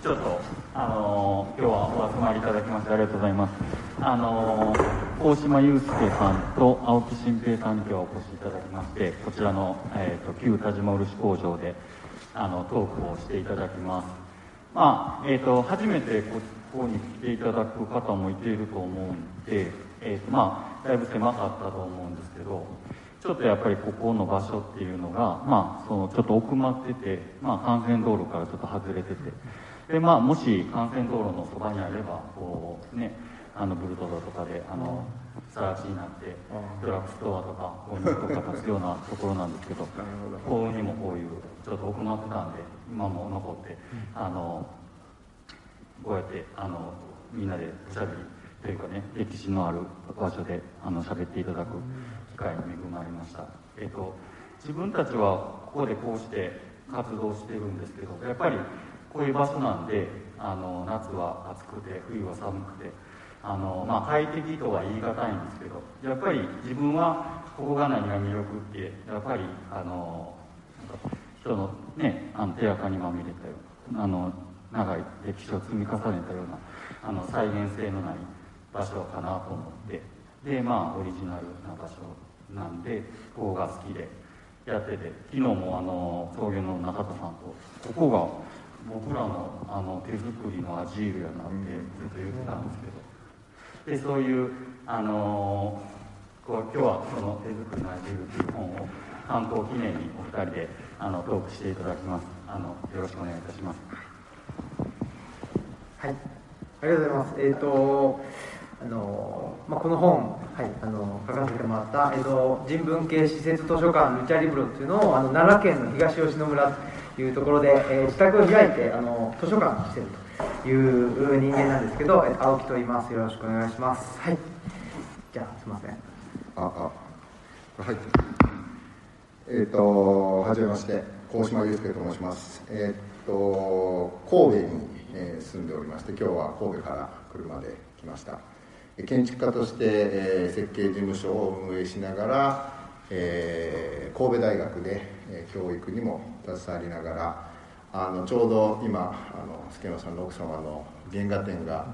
ちょっと、あのー、今日はお集まりいただきましてありがとうございます。あのー、大島祐介さんと青木新平さんに今日はお越しいただきまして、こちらの、えーと、旧田島漆工場であのトークをしていただきます。まあ、えっ、ー、と、初めてここに来ていただく方もいていると思うんで、えっ、と、まあ、だいぶ狭かったと思うんですけど、ちょっとやっぱりここの場所っていうのが、まあ、そのちょっと奥まってて、まあ、幹線道路からちょっと外れてて、で、まあ、もし幹線道路のそばにあれば、こう、ね、あの、ブルトドとかで、あの、さら地になって、ドラッグストアとか、こういうとか立つようなところなんですけど、こうにもこういう、ちょっと奥まってたんで、今も残って、あの、こうやって、あの、みんなでおしゃべりというかね、歴史のある場所で、あの、喋っていただく。会に恵まれました。えっ、と、自分たちはここでこうして活動してるんですけど、やっぱりこういう場所なんで、あの、夏は暑くて、冬は寒くて、あの、まあ、快適とは言い難いんですけど、やっぱり自分はここが何が魅力って、やっぱり、あの、人のね、あの手垢にまみれたような、あの、長い歴史を積み重ねたような、あの、再現性のない場所かなと思って、で、まあ、オリジナルな場所なんでここが好きでやってて昨日もあの創業の中田さんとここが僕らのあの手作りのアジールやなってずっと言ってたんですけど。でそういうあのこう今日はその手作りのアジールという本を観光記念にお二人であのトークしていただきます。あのよろしくお願いいたします。はい。ありがとうございます。えっ、ー、とあのまあ、この本、はい、あの書かせてもらった江戸人文系施設図書館ルチャリブロっていうのをあの奈良県の東吉野村いうところで、えー、自宅を開いてあの図書館にしてるという人間なんですけど、え青木と言います。よろしくお願いします。はい。じゃあすみません。ああ。はい。えっ、ー、とはじめまして。高島祐介と申します。えっ、ー、と神戸に、えー、住んでおりまして今日は神戸から車で来ました。建築家として、えー、設計事務所を運営しながら、えー、神戸大学で、えー、教育にも携わりながらあのちょうど今あの助野さんの奥様の原画展が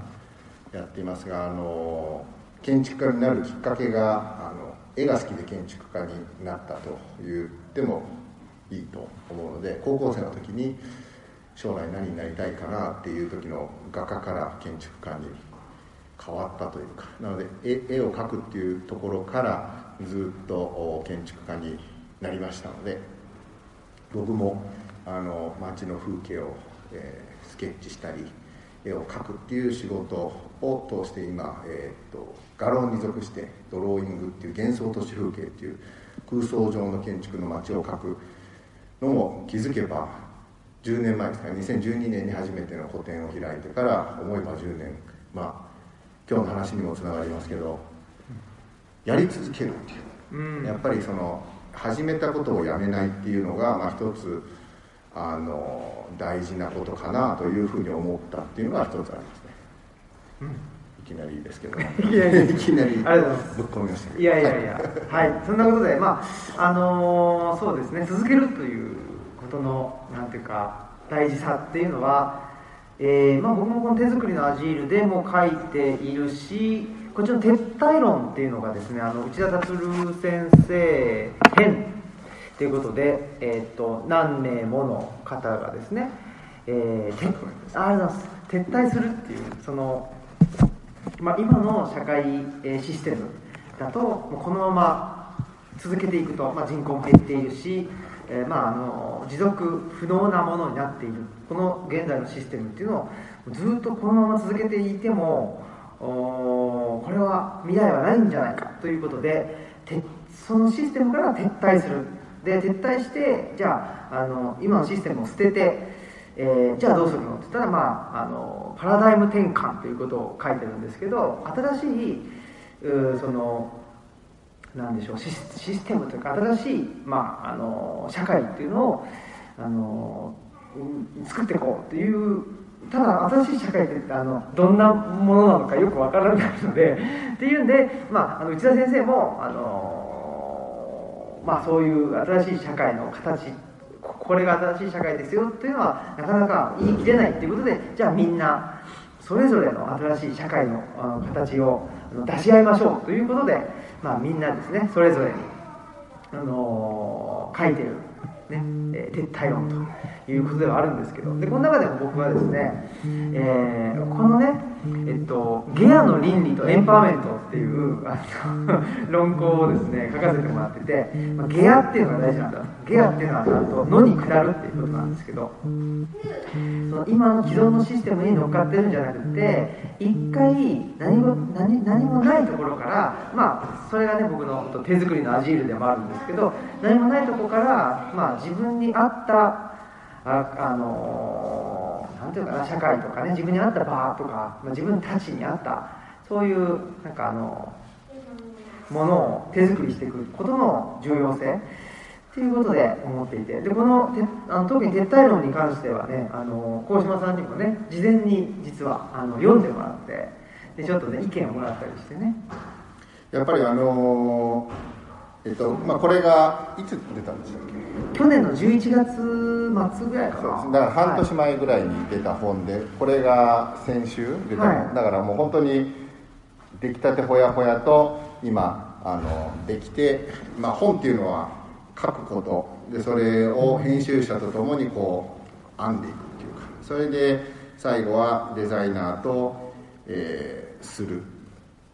やっていますがあの建築家になるきっかけがあの絵が好きで建築家になったと言ってもいいと思うので高校生の時に将来何になりたいかなっていう時の画家から建築家に変わったというかなので絵を描くっていうところからずっと建築家になりましたので僕もあの街の風景を、えー、スケッチしたり絵を描くっていう仕事を通して今、えーと、画廊に属してドローイングっていう幻想都市風景っていう空想上の建築の街を描くのも気づけば10年前ですから2012年に初めての個展を開いてから思えば10年まあ今日の話にもつながりますけどやり続けるっていう、うん、やっぱりその始めたことをやめないっていうのが、まあ、一つあの大事なことかなというふうに思ったっていうのが一つありますね、うん、いきなりですけど、ね、いやいやいきなり。ぶっ込みました。いやいやいや。はい。そんなことでまああのー、そうですね。続けるということのなんていうか大事さっていうのはえーまあ、僕もこの手作りのアジールでも書いているしこっちの撤退論っていうのがですねあの内田達先生編ということで、えーと、何名もの方がですね、えー、ありがと撤退するっていうその、まあ、今の社会システムだとこのまま続けていくと、まあ、人口も減っているしえー、まあ、あの持続不能なものになっている。この現在のシステムっていうのをずっとこのまま続けていてもこれは未来はないんじゃないかということでそのシステムから撤退する。で撤退してじゃああの今のシステムを捨てて、えー、じゃあどうするのって言ったら、まあ、あのパラダイム転換ということを書いてるんですけど新しいうそのなんでしょうシステムというか新しい、まあ、あの社会っていうのをあの作っていこうっていうただ新しい社会ってあのどんなものなのかよくわからないのでっていうんで、まあ、あの内田先生もあの、まあ、そういう新しい社会の形これが新しい社会ですよというのはなかなか言い切れないっていうことでじゃあみんなそれぞれの新しい社会の形を出し合いましょうということで、まあ、みんなですねそれぞれに、あの、書いてる、ねえ、撤退論と。いうことではあるんですけど。でこの中でも僕はですね、えー、このねえっと、ゲアの倫理とエンパワーメントっていうあの 論考をですね書かせてもらってて、まあ、ゲアっていうのが大事なんだ。ゲアっていうのはなんと野に下るっていうことなんですけど。その今の既存のシステムに乗っかってるんじゃなくて一回何も何何もないところからまあそれがね僕の手作りのアジールでもあるんですけど何もないとこから、まあ、自分に合ったああのーなんていうかな社会とかね自分に合った場とか、ま、自分たちに合ったそういうなんかあのものを手作りしていくことの重要性っていうことで思っていてでこのあの特に撤退論に関してはねあの鴻島さんにもね事前に実はあの読んでもらってでちょっとね意見をもらったりしてね。やっぱりあのえっとまあこれがいつ出たんでしたっけ？去年の11月末ぐらいかな。だから半年前ぐらいに出た本で、はい、これが先週出た。本、はい、だからもう本当に出来たてほやほやと今あのできて、まあ、本っていうのは書くこと。でそれを編集者と共にこう編んでいくっていうか。それで最後はデザイナーと、えー、する、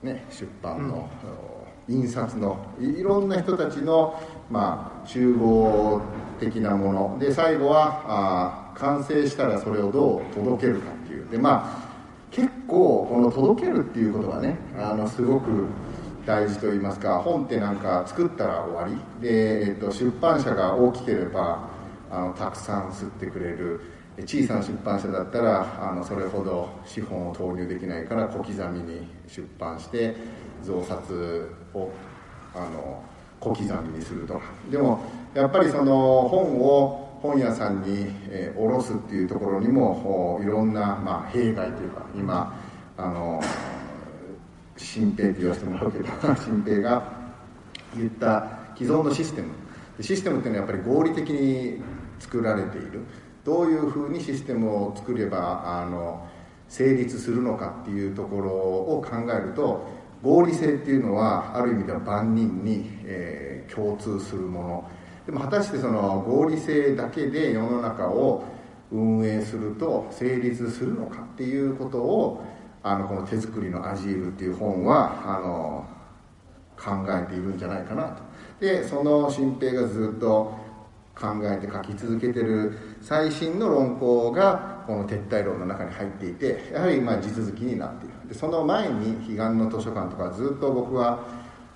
ね、出版の、うん、印刷のいろんな人たちの、まあ、集合的なもの。で最後はあ完成したらそれをどう届けるかっていう。でまあ結構この届けるっていうことはねあのすごく大事と言いますか本ってなんか作ったら終わり。で、えっと、出版社が大きければあのたくさん吸ってくれる。小さな出版社だったらあのそれほど資本を投入できないから小刻みに出版して増刷をあの小刻みにするとでもやっぱりその本を本屋さんに、えー、卸すっていうところにもいろんな、まあ、弊害というか今あの新平って言わせてもらうけど 新平が言った既存のシステム。システムっていうのはやっぱり合理的に作られている。どういうふうにシステムを作ればあの成立するのかっていうところを考えると合理性っていうのはある意味では万人に、えー、共通するもの。でも果たしてその合理性だけで世の中を運営すると成立するのかっていうことをあのこの「手作りのアジール」っていう本はあの考えているんじゃないかなと。でその新平がずっと考えて書き続けてる最新の論考がこの撤退論の中に入っていてやはりまあ地続きになっている。でその前に彼岸の図書館とかずっと僕は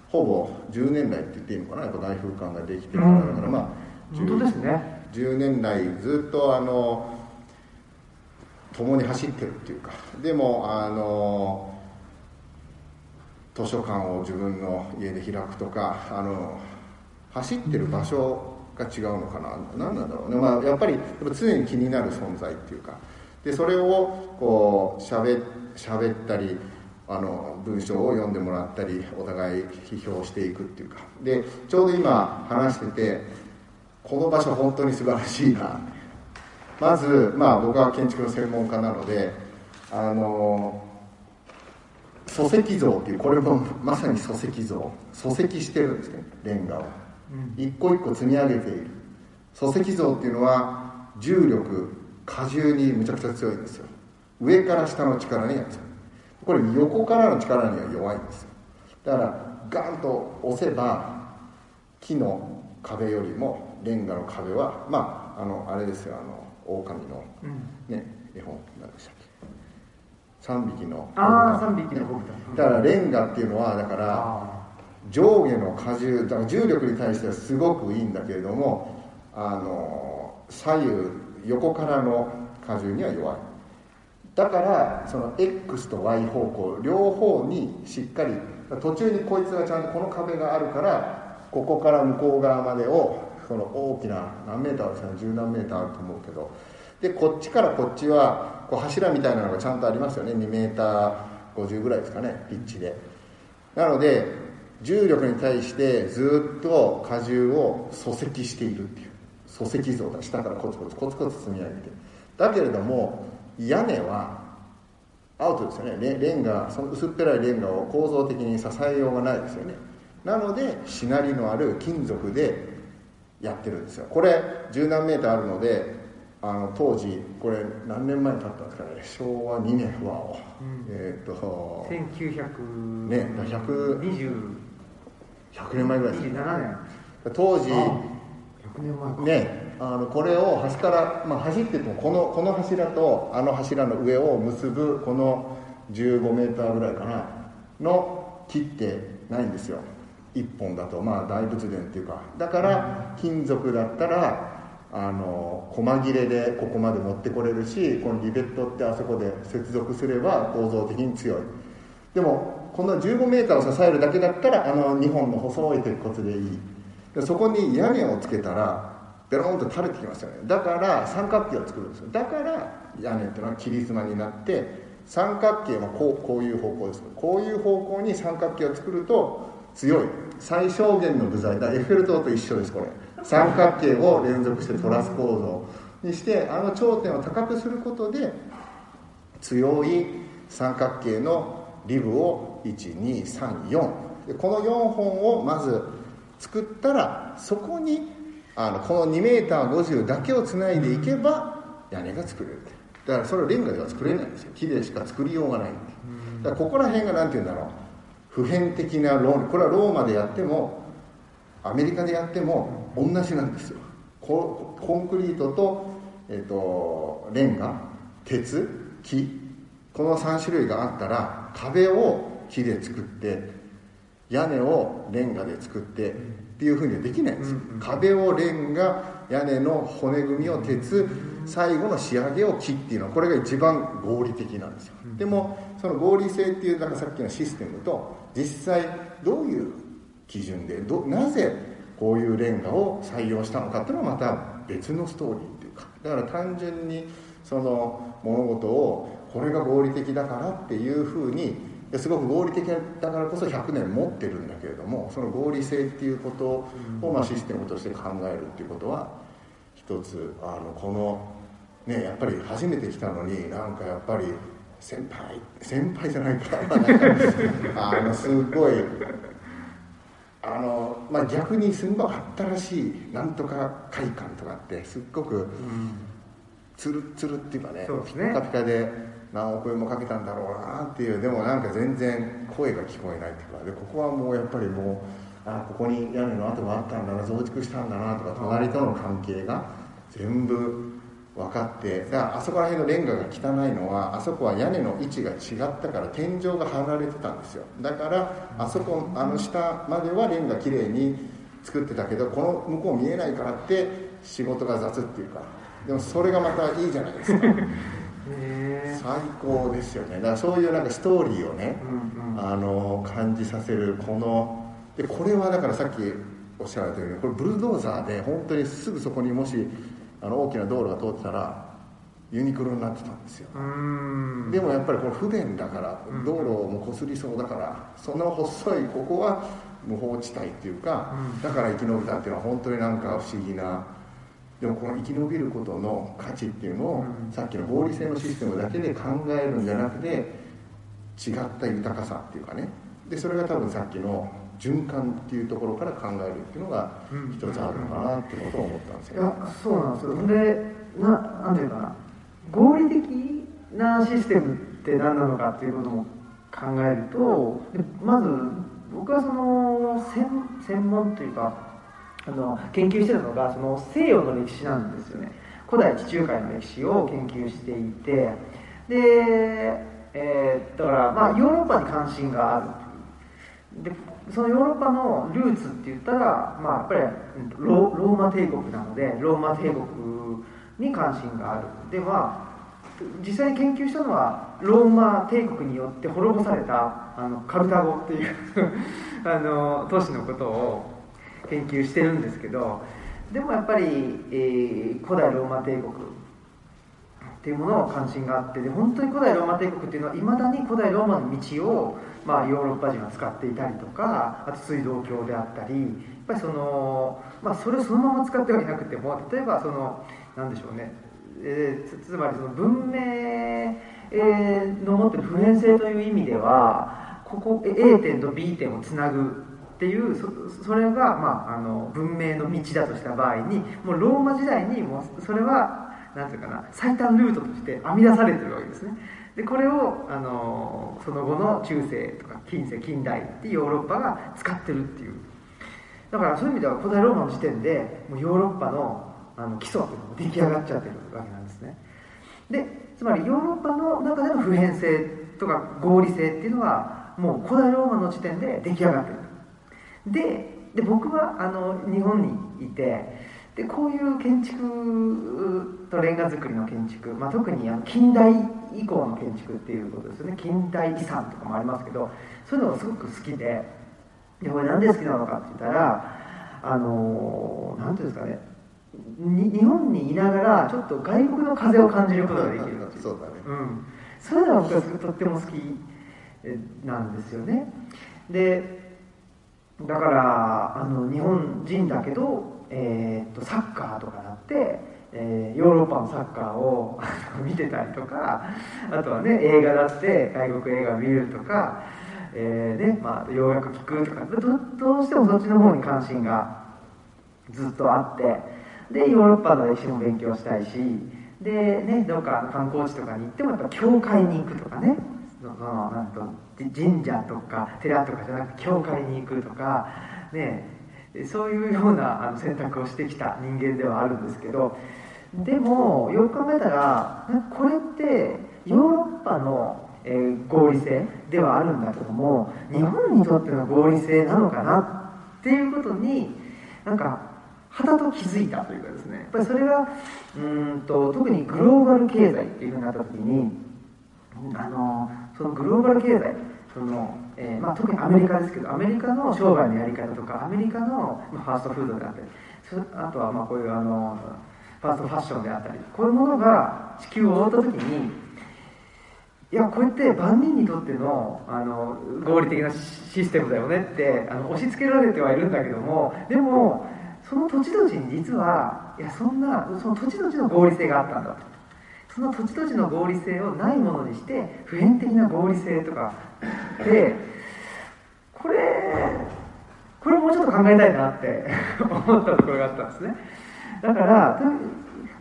ほぼ10年来って言っていいのかなやっぱ大風館ができてるからだからまあ、本当ですね。10年来ずっとあの共に走ってるっていうかでもあの図書館を自分の家で開くとかあの走ってる場所が違うのかな何なんだろうね、まあ、やっぱり常に気になる存在っていうかでそれをこうしゃべったりあの文章を読んでもらったりお互い批評していくっていうか。でちょうど今話しててこの場所本当に素晴らしいな。まず、まあ、僕は建築の専門家なのであの礎石像っていうこれもまさに礎石像。礎石してるんですねレンガを、うん、一個一個積み上げている。礎石像っていうのは重力荷重にむちゃくちゃ強いんですよ。上から下の力にやっちゃう。これ横からの力には弱いんですよ。だからガンと押せば木の壁よりもレンガの壁はまああのあれですよあの狼のね、うん、絵本何でしたっけ。3匹のああ3匹のだ。からレンガっていうのはだから上下の荷重だから重力に対してはすごくいいんだけれどもあの左右横からの荷重には弱い。だからその X と Y 方向両方にしっかり途中にこいつがちゃんとこの壁があるからここから向こう側までをその大きな何メーターですかね十何メーターあると思うけど。でこっちからこっちはこう柱みたいなのがちゃんとありますよね。2メーター50ぐらいですかねピッチで。なので重力に対してずっと荷重を礎石しているっていう。礎石像だ下からコツコツコツコツ積み上げて。だけれども屋根はアウトですよね。レレンガその薄っぺらいレンガを構造的に支えようがないですよね。なのでしなりのある金属でやってるんですよ。これ十何メーターあるのであの当時これ何年前に建ったんですかね。昭和2年不和を、うん。えーっと1900ね100 20 100年前ぐらいです27年。当時100年前かねあのこれを端から、まあ、走っててもこのこの柱とあの柱の上を結ぶこの15メーターぐらいかなの木ってないんですよ。1本だと。まあ大仏殿っていうか。だから金属だったらあの細切れでここまで持ってこれるしこのリベットってあそこで接続すれば構造的に強い。でもこの15メーターを支えるだけだったらあの2本の細い鉄骨でいい。でそこに屋根をつけたらベロンと垂れてきますよね。だから三角形を作るんですよ。だから屋根っていうのは切り妻になって三角形はこうこういう方向ですこういう方向に三角形を作ると強い。最小限の部材だ。エッフェル塔と一緒ですこれ。三角形を連続してトラス構造にしてあの頂点を高くすることで強い三角形のリブを1234この4本をまず作ったらそこにあのこの 2m50 だけをつないでいけば屋根が作れる。だからそれをレンガでは作れないんですよ。木でしか作りようがないだからここら辺が何て言うんだろう。普遍的な論これはローマでやってもアメリカでやっても同じなんですよ。ココンクリートと,、えー、とレンガ鉄木この3種類があったら壁を木で作って屋根をレンガで作ってっていうふうにはできないんです。よ、壁をレンガ屋根の骨組みを鉄最後の仕上げを木っていうのはこれが一番合理的なんですよ、でもその合理性っていうだからさっきのシステムと実際どういう基準でどなぜこういうレンガを採用したのかっていうのはまた別のストーリーっていうか。だから単純にその物事をこれが合理的だからっていうふうにすごく合理的だからこそ100年持ってるんだけれどもその合理性っていうことをまあシステムとして考えるっていうことは一つあのこのねやっぱり初めて来たのになんかやっぱり先輩先輩じゃないか。あのすごいあの、まあ、逆にすんごい新しいなんとか会館とかってすっごくつるつるっていうかねね。ピカピカで何億円もかけたんだろうなっていうでもなんか全然声が聞こえないっていうかでここはもうやっぱりもうあここに屋根の跡があったんだな増築したんだなとか隣との関係が全部分かってだからあそこら辺のレンガが汚いのはあそこは屋根の位置が違ったから天井が張られてたんですよ。だからあそこあの下まではレンガきれいに作ってたけどこの向こう見えないからって仕事が雑っていうかでもそれがまたいいじゃないですか。最高ですよね。だからそういうなんかストーリーをね、うんうん。あの感じさせるこのでこれはだからさっきおっしゃられたようにこれブルドーザーで本当にすぐそこにもしあの大きな道路が通ってたらユニクロになってたんですよ。でもやっぱりこれ不便だからうん。道路もこすりそうだからその細いここは無法地帯っていうかうん。だから生き延びたっていうのは本当になんか不思議なでもこの生き延びることの価値っていうのをうん。さっきの合理性のシステムだけで考えるんじゃなくて違った豊かさっていうかね。でそれが多分さっきの循環っていうところから考えるっていうのがうん。一つあるのかなっていうことを思ったんですいよ。ねやそうなんですよ。でななんていうかな。合理的なシステムって何なのかっていうことも考えるとでまず僕はその専専門というかあの研究してたのがその西洋の歴史なんですよね。古代地中海の歴史を研究していてで、えーだからまあヨーロッパに関心がある。でそのヨーロッパのルーツって言ったら、まあ、やっぱりローマ帝国なのでローマ帝国に関心がある。では実際に研究したのはローマ帝国によって滅ぼされたあのカルタゴっていう あの都市のことを研究してるんですけどでもやっぱり、えー古代ローマ帝国っていうものを関心があってで本当に古代ローマ帝国っていうのはいまだに古代ローマの道を、まあ、ヨーロッパ人が使っていたりとかあと水道橋であったりやっぱりその、まあ、それをそのまま使ってはいなくても例えばそのなんでしょうね、えー、つまりその文明、の持ってる普遍性という意味ではここ A 点と B 点をつなぐっていうそそれが、まあ、あの文明の道だとした場合にもうローマ時代にもうそれはなんていうかな最短ルートとして編み出されてるわけですね。でこれをあのその後の中世とか近世近代ってヨーロッパが使ってるっていう。だからそういう意味では古代ローマの時点でもうヨーロッパのあの基礎っていうのも出来上がっちゃってるわけなんですね。でつまりヨーロッパの中での普遍性とか合理性っていうのはもう古代ローマの時点で出来上がってる。でで僕はあの日本にいてでこういう建築とレンガ造りの建築、まあ、特にあの近代以降の建築っていうことですよね。近代遺産とかもありますけどそういうのがすごく好きででこれなんで好きなのかって言ったらあの何ていうんですかね。日本にいながらちょっと外国の風を感じることができるそうだね、うん、そういうのが僕はとっても好きなんですよね。でだからあの日本人だけどえー、とサッカーとかなって、えー、ヨーロッパのサッカーを見てたりとかあとはね映画だって外国映画を見るとか、えーねまあ、洋楽聴くとかどどうしてもそっちの方に関心がずっとあってでヨーロッパの歴史も勉強したいしでねどっか観光地とかに行ってもやっぱ教会に行くとかね。そのなんと神社とか寺とかじゃなくて教会に行くとかねそういうような選択をしてきた人間ではあるんですけどでもよく考えたらこれってヨーロッパの、合理性ではあるんだけども日本にとっての合理性なのかなっていうことになんかはたと気づいたというかですね。やっぱりそれがうんと特にグローバル経済っていうふうになった時にあのそのグローバル経済そのえーまあ、特にアメリカですけどアメリカの商売のやり方とかアメリカの、まあ、ファーストフードであったりあとはまあこういうあのファーストファッションであったりこういうものが地球を覆った時にいやこうやって万人にとってのあの合理的なシステムだよねってあの押し付けられてはいるんだけどもでもその土地土地に実はいやそんなその土地土地の合理性があったんだと。その土地土地の合理性をないものにして普遍的な合理性とか。でこれこれもうちょっと考えたいなって 思ったところがあったんですね。だから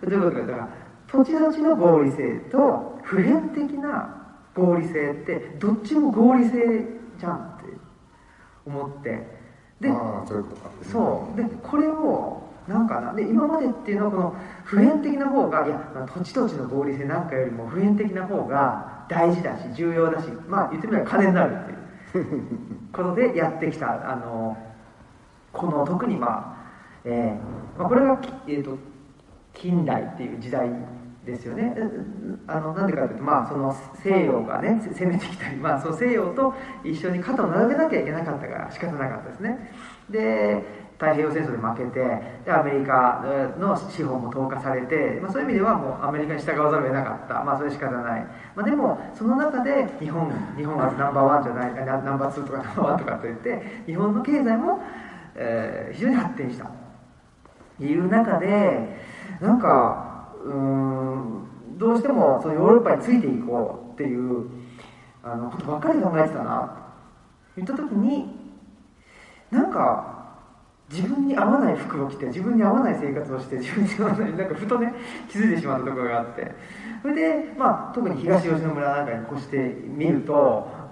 どういうことかだから土地土地の合理性と普遍的な合理性ってどっちも合理性じゃんって思って。でそうそう。でこれをなんかな？で今までっていうのはこの普遍的な方がいや土地土地の合理性なんかよりも普遍的な方が大事だし重要だしまあ言ってみれば金になるっていう。ことでやってきたあのこの特にまあ、えーまあ、これが、えーと、近代っていう時代ですよね。あのなんでかというと、まあ、その西洋がね攻めてきたり、まあ、その西洋と一緒に肩を並べなきゃいけなかったから仕方なかったですね。で太平洋戦争で負けてでアメリカの資本も投下されて、まあ、そういう意味ではもうアメリカに従わざるを得なかった、まあ、それ仕方ない、まあ、でもその中で日本日本はナンバーワンじゃないナンバーツーとかナンバーワンとかといって日本の経済も、えー、非常に発展した。という中でなんかうんどうしてもそのヨーロッパについていこうっていうあのことばっかり考えてたな。と言った時になんか自分に合わない服を着て自分に合わない生活をして自分に合わないなんかふとね気づいてしまったところがあって。それで、まあ、特に東吉野村なんかに越してみると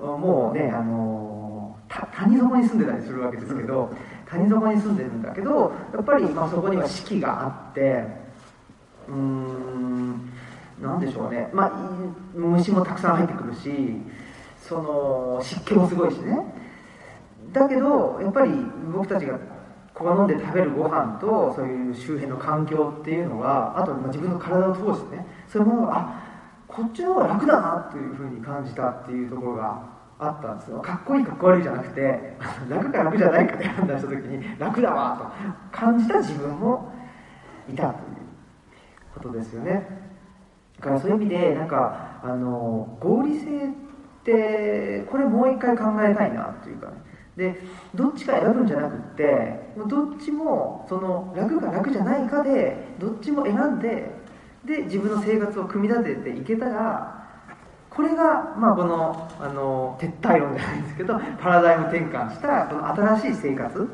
もうねあの谷底に住んでたりするわけですけど谷底に住んでるんだけどやっぱり、まあ、そこには四季があってうーん何でしょうね、まあ、虫もたくさん入ってくるしその湿気もすごいしね。だけどやっぱり僕たちが好んで食べるご飯とそういう周辺の環境っていうのはあと自分の体を通してねそういうものがあこっちの方が楽だなっていうふうに感じたっていうところがあったんですよ。かっこいいかっこ悪いじゃなくて 楽か楽じゃないかって判断した時に楽だわと感じた自分もいたということですよね。だからそういう意味でなんかあの合理性ってこれもう一回考えたいなっていうかね。でどっちか選ぶんじゃなくってもうどっちもその楽か楽じゃないかでどっちも選んでで自分の生活を組み立てていけたらこれが、まあ、このあの撤退論じゃないんですけどパラダイム転換したこの新しい生活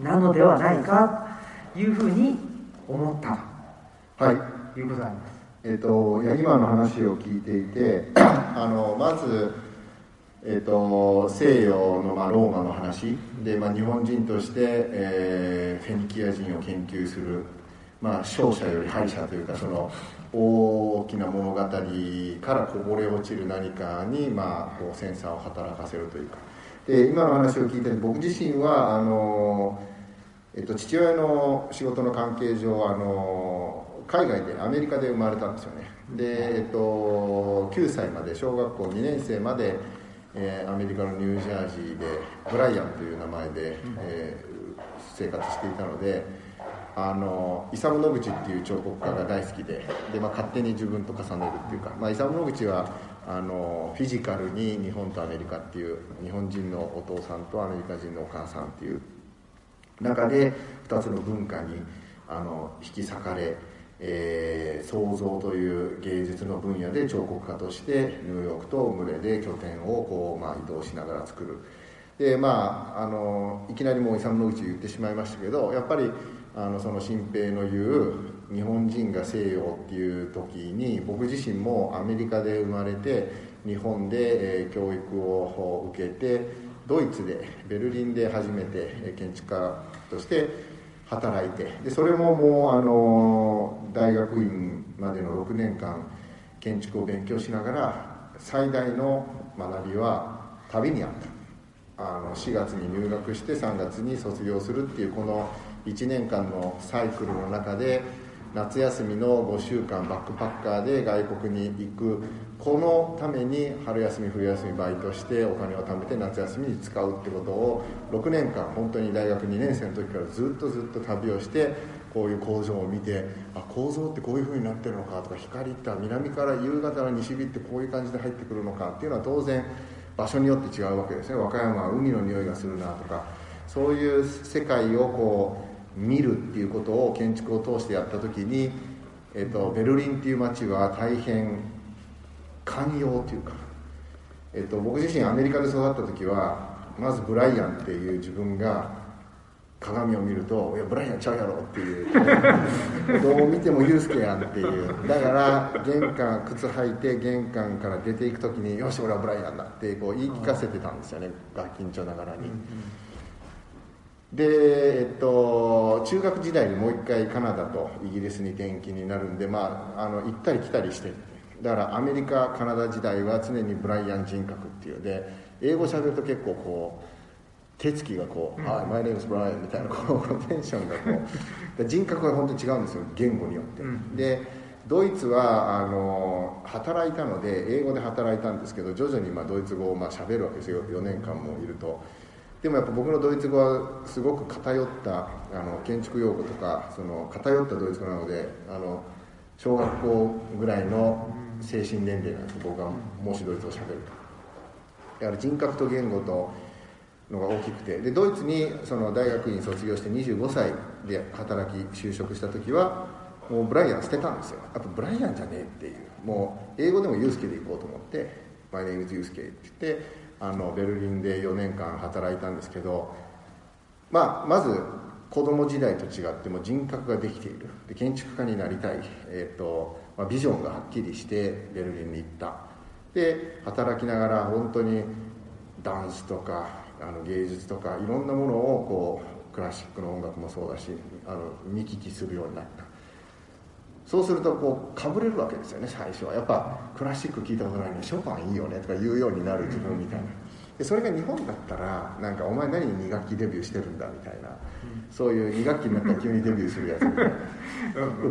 なのではないかというふうに思ったはいということなんです。えっといや今の話を聞いていて あのまず、えっと西洋の、まあ、ローマの話。で、まあ、日本人として、えーフェニキア人を研究する、まあ、勝者より敗者というかその大きな物語からこぼれ落ちる何かに、まあ、こうセンサーを働かせるというか。で今の話を聞いて僕自身はあの、えっと、父親の仕事の関係上あの海外でアメリカで生まれたんですよね。で、えっと、9歳まで小学校2年生まで、えーアメリカのニュージャージーでブライアンという名前で、えー生活していたのであのイサム・ノグチっていう彫刻家が大好きでで、まあ、勝手に自分と重ねるっていうか、まあ、イサム・ノグチはあのフィジカルに日本とアメリカっていう日本人のお父さんとアメリカ人のお母さんっていう中で2つの文化にあの引き裂かれ、えー創造という芸術の分野で彫刻家としてニューヨークと群れで拠点をこう、まあ、移動しながら作る。でまああのいきなりもうイサム・ノグチ言ってしまいましたけどやっぱりあのその新平の言う日本人が西洋っていう時に僕自身もアメリカで生まれて日本で、えー教育を受けてドイツでベルリンで初めて建築家として働いて。でそれももうあの大学院までの6年間建築を勉強しながら最大の学びは旅にあった。あの4月に入学して3月に卒業するっていうこの1年間のサイクルの中で夏休みの5週間バックパッカーで外国に行くこのために春休み冬休みバイトしてお金を貯めて夏休みに使うってことを6年間本当に大学2年生の時からずっとずっと旅をしてこういう工場を見てあ構造ってこういう風になってるのかとか光って南から夕方の西日ってこういう感じで入ってくるのかっていうのは当然場所によって違うわけですね。和歌山は海の匂いがするなとかそういう世界をこう見るっていうことを建築を通してやった時に、えっとベルリンっていう街は大変寛容というか、えっと僕自身アメリカで育った時はまずブライアンっていう自分が鏡を見ると「いやブライアンちゃうやろ」っていう どう見てもユースケやんっていう。だから玄関靴履いて玄関から出ていく時に「よし俺はブライアンだ」ってこう言い聞かせてたんですよねガキンチョながらに。で、えっと、中学時代にもう一回カナダとイギリスに転勤になるんで、まあ、あの行ったり来たりしてだからアメリカカナダ時代は常にブライアン人格っていう。で英語喋ると結構こう手つきがこう「はい、マイネームスブライアン」みたいなこうテンションがこう。で人格が本当に違うんですよ言語によって、うん。でドイツはあの働いたので英語で働いたんですけど徐々にまあドイツ語をまあ喋るわけですよ。4年間もいると。でもやっぱ僕のドイツ語はすごく偏ったあの建築用語とかその偏ったドイツ語なのであの小学校ぐらいの精神年齢なんです僕はもしドイツを喋ると。だから人格と言語とのが大きくて。でドイツにその大学院卒業して25歳で働き就職した時はもうブライアン捨てたんですよ。やっぱブライアンじゃねえっていう。もう英語でもユースケで行こうと思って「My name is ユースケ」って言ってあのベルリンで4年間働いたんですけどまあまず子供時代と違っても人格ができている。で建築家になりたい、えーとまあ、ビジョンがはっきりしてベルリンに行った。で働きながら本当にダンスとかあの芸術とかいろんなものをこうクラシックの音楽もそうだしあの見聞きするようになった。そうするとこうかぶれるわけですよね最初は。やっぱクラシック聞いたことないのにショパンいいよねとか言うようになる自分みたいな。でそれが日本だったらなんかお前何に2学期デビューしてるんだみたいな、そういう2学期になったら急にデビューするやつみたいな。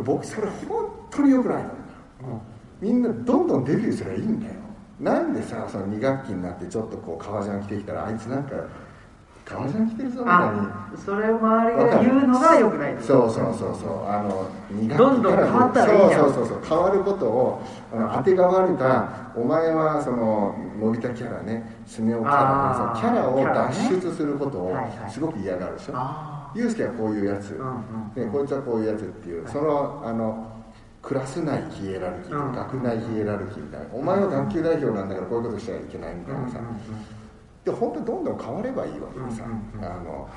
僕それ本当によくないのみんなどんどんデビューすればいいんだよ。なんでさその2学期になってちょっとこう革ジャン着てきたらあいつなんか革ジャン着てるぞみたいに。あそれを周りが言うのがよくないそうそうそうそう。あの苦手どんどん変わったらいいそうそうそうそう。変わることをあてがわれたお前はその伸びたキャラねスネ夫キャラキャラを脱出することをすごく嫌がるでしょ、あユースケはこういうやつ、うんうん。ね、こいつはこういうやつっていう、はい。そのあのクラス内ヒエラルキー、うん学内ヒエラルキーみたいな、お前は学級代表なんだからこういうことしちゃいけないみたいなさ、で本当にどんどん変わればいいわけでさ、あの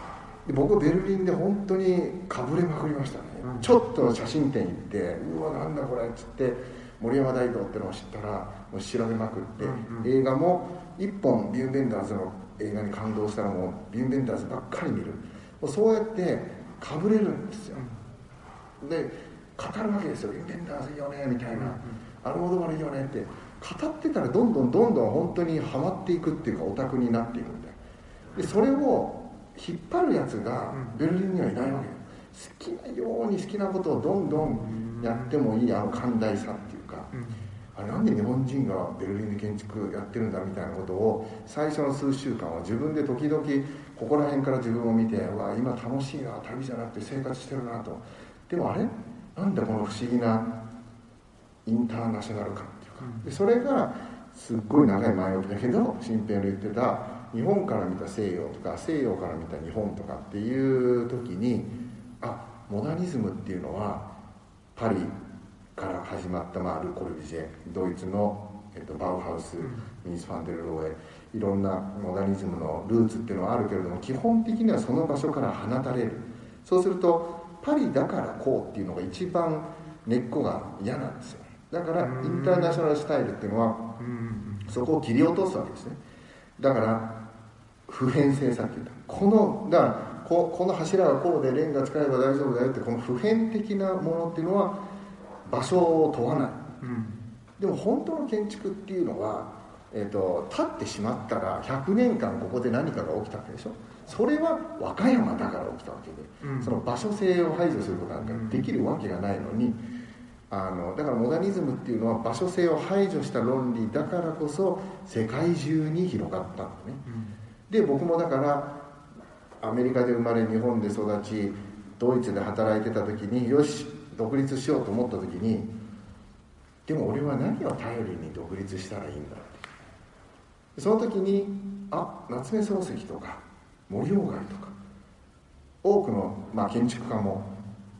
で僕ベルリンで本当にかぶれまくりましたね、うん。ちょっと写真展行ってうわなんだこれっつって森山大道ってのを知ったらもう調べまくって、うんうん。映画も一本ビューンベンダーズの映画に感動したらもうビューンベンダーズばっかり見る。もうそうやってかぶれるんですよ、で語るわけですよ「ビューンベンダーズいいよね」みたいな「アルモドバルいいよね」って。語ってたらどんどんどんどん本当にはまっていくっていうかオタクになっていくみたいなでそれを引っ張るやつがベルリンにはいないわけ。よ好きなように好きなことをどんどんやってもいいあの寛大さっていうか、あれなんで日本人がベルリンで建築やってるんだみたいなことを最初の数週間は自分で時々ここら辺から自分を見てうわ今楽しいな旅じゃなくて生活してるなと。でもあれなんだこの不思議なインターナショナル感っていうか。でそれがすっごい長い前置きだけど新平の言ってた日本から見た西洋とか西洋から見た日本とかっていう時にあモダニズムっていうのはパリから始まった、まあ、ル・コルビジェドイツの、えっと、バウハウス、ミニス・ファンデル・ローエいろんなモダニズムのルーツっていうのはあるけれども基本的にはその場所から放たれる。そうするとパリだからこうっていうのが一番根っこが嫌なんですよ。ねだからインターナショナルスタイルっていうのはそこを切り落とすわけですね。だから普遍性さっていうかこのだからここの柱がこうでレンガ使えば大丈夫だよってこの普遍的なものっていうのは場所を問わない。でも本当の建築っていうのは、えー、と立ってしまったら100年間ここで何かが起きたわけでしょそれは和歌山だから起きたわけで、うん。その場所性を排除することなんかできるわけがないのに、あのだからモダニズムっていうのは場所性を排除した論理だからこそ世界中に広がったのね、で僕もだからアメリカで生まれ日本で育ちドイツで働いてた時によし独立しようと思った時にでも俺は何を頼りに独立したらいいんだって。その時にあ夏目漱石とか森鴎外とか。多くの、まあ、建築家も、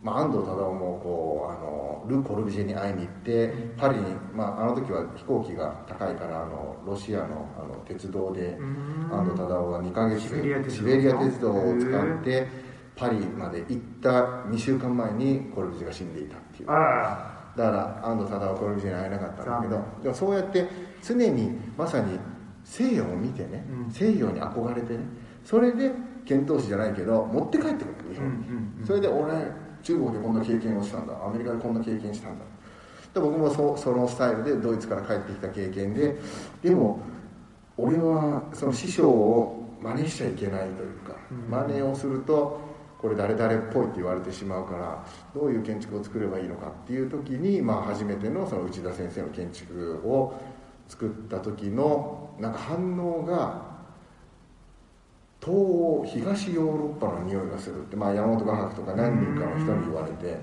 まあ、安藤忠雄もこうあのル・コルビジェに会いに行ってパリに、まあ、あの時は飛行機が高いからあのロシアのあの鉄道で安藤忠雄は2ヶ月シベリア鉄道シベリア鉄道を使ってパリまで行った2週間前にコルビジェが死んでいたっていう。だから安藤忠雄はコルビジェに会えなかったんだけど残でもそうやって常にまさに西洋を見てね、うん。西洋に憧れてねそれで遣唐使じゃないけど持って帰ってくる日本に、うんうんうん。それで俺中国でこんな経験をしたんだ。アメリカでこんな経験したんだ。で僕もそそのスタイルでドイツから帰ってきた経験ででも俺はその師匠を真似しちゃいけないというか、うん。真似をするとこれ誰々っぽいって言われてしまうからどういう建築を作ればいいのかっていう時に、まあ、初めてのその内田先生の建築を作った時のなんか反応が東欧東ヨーロッパの匂いがするって、まあ、山本画伯とか何人かの人に言われて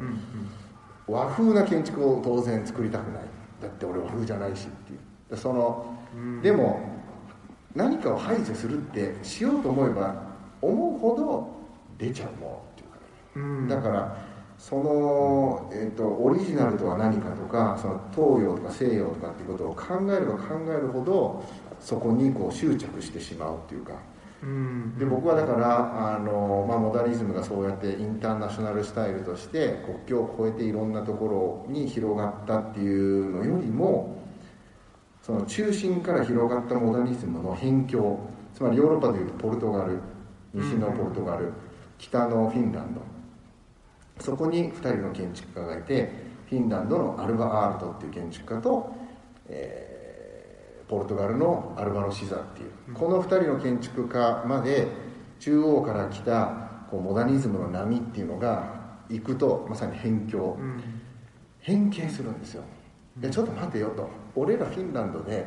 和風な建築を当然作りたくない。だって俺和風じゃないしっていう。でそのうん。でも何かを排除するってしようと思えば思うほど出ちゃうものっていうかね。うん。だからその、えー、とオリジナルとは何かとかその東洋とか西洋とかっていうことを考えれば考えるほどそこにこう執着してしまうっていうか。うんで僕はだからあの、まあ、モダニズムがそうやってインターナショナルスタイルとして国境を越えていろんなところに広がったっていうのよりもその中心から広がったモダニズムの辺境つまりヨーロッパでいうとポルトガル西のポルトガル北のフィンランドそこに2人の建築家がいてフィンランドのアルバ・アールトっていう建築家と、えーポルトガルのアルバロ・シザっていうこの2人の建築家まで中央から来たこうモダニズムの波っていうのが行くとまさに辺境。うん。変形するんですよ。いやちょっと待てよと。俺らフィンランドで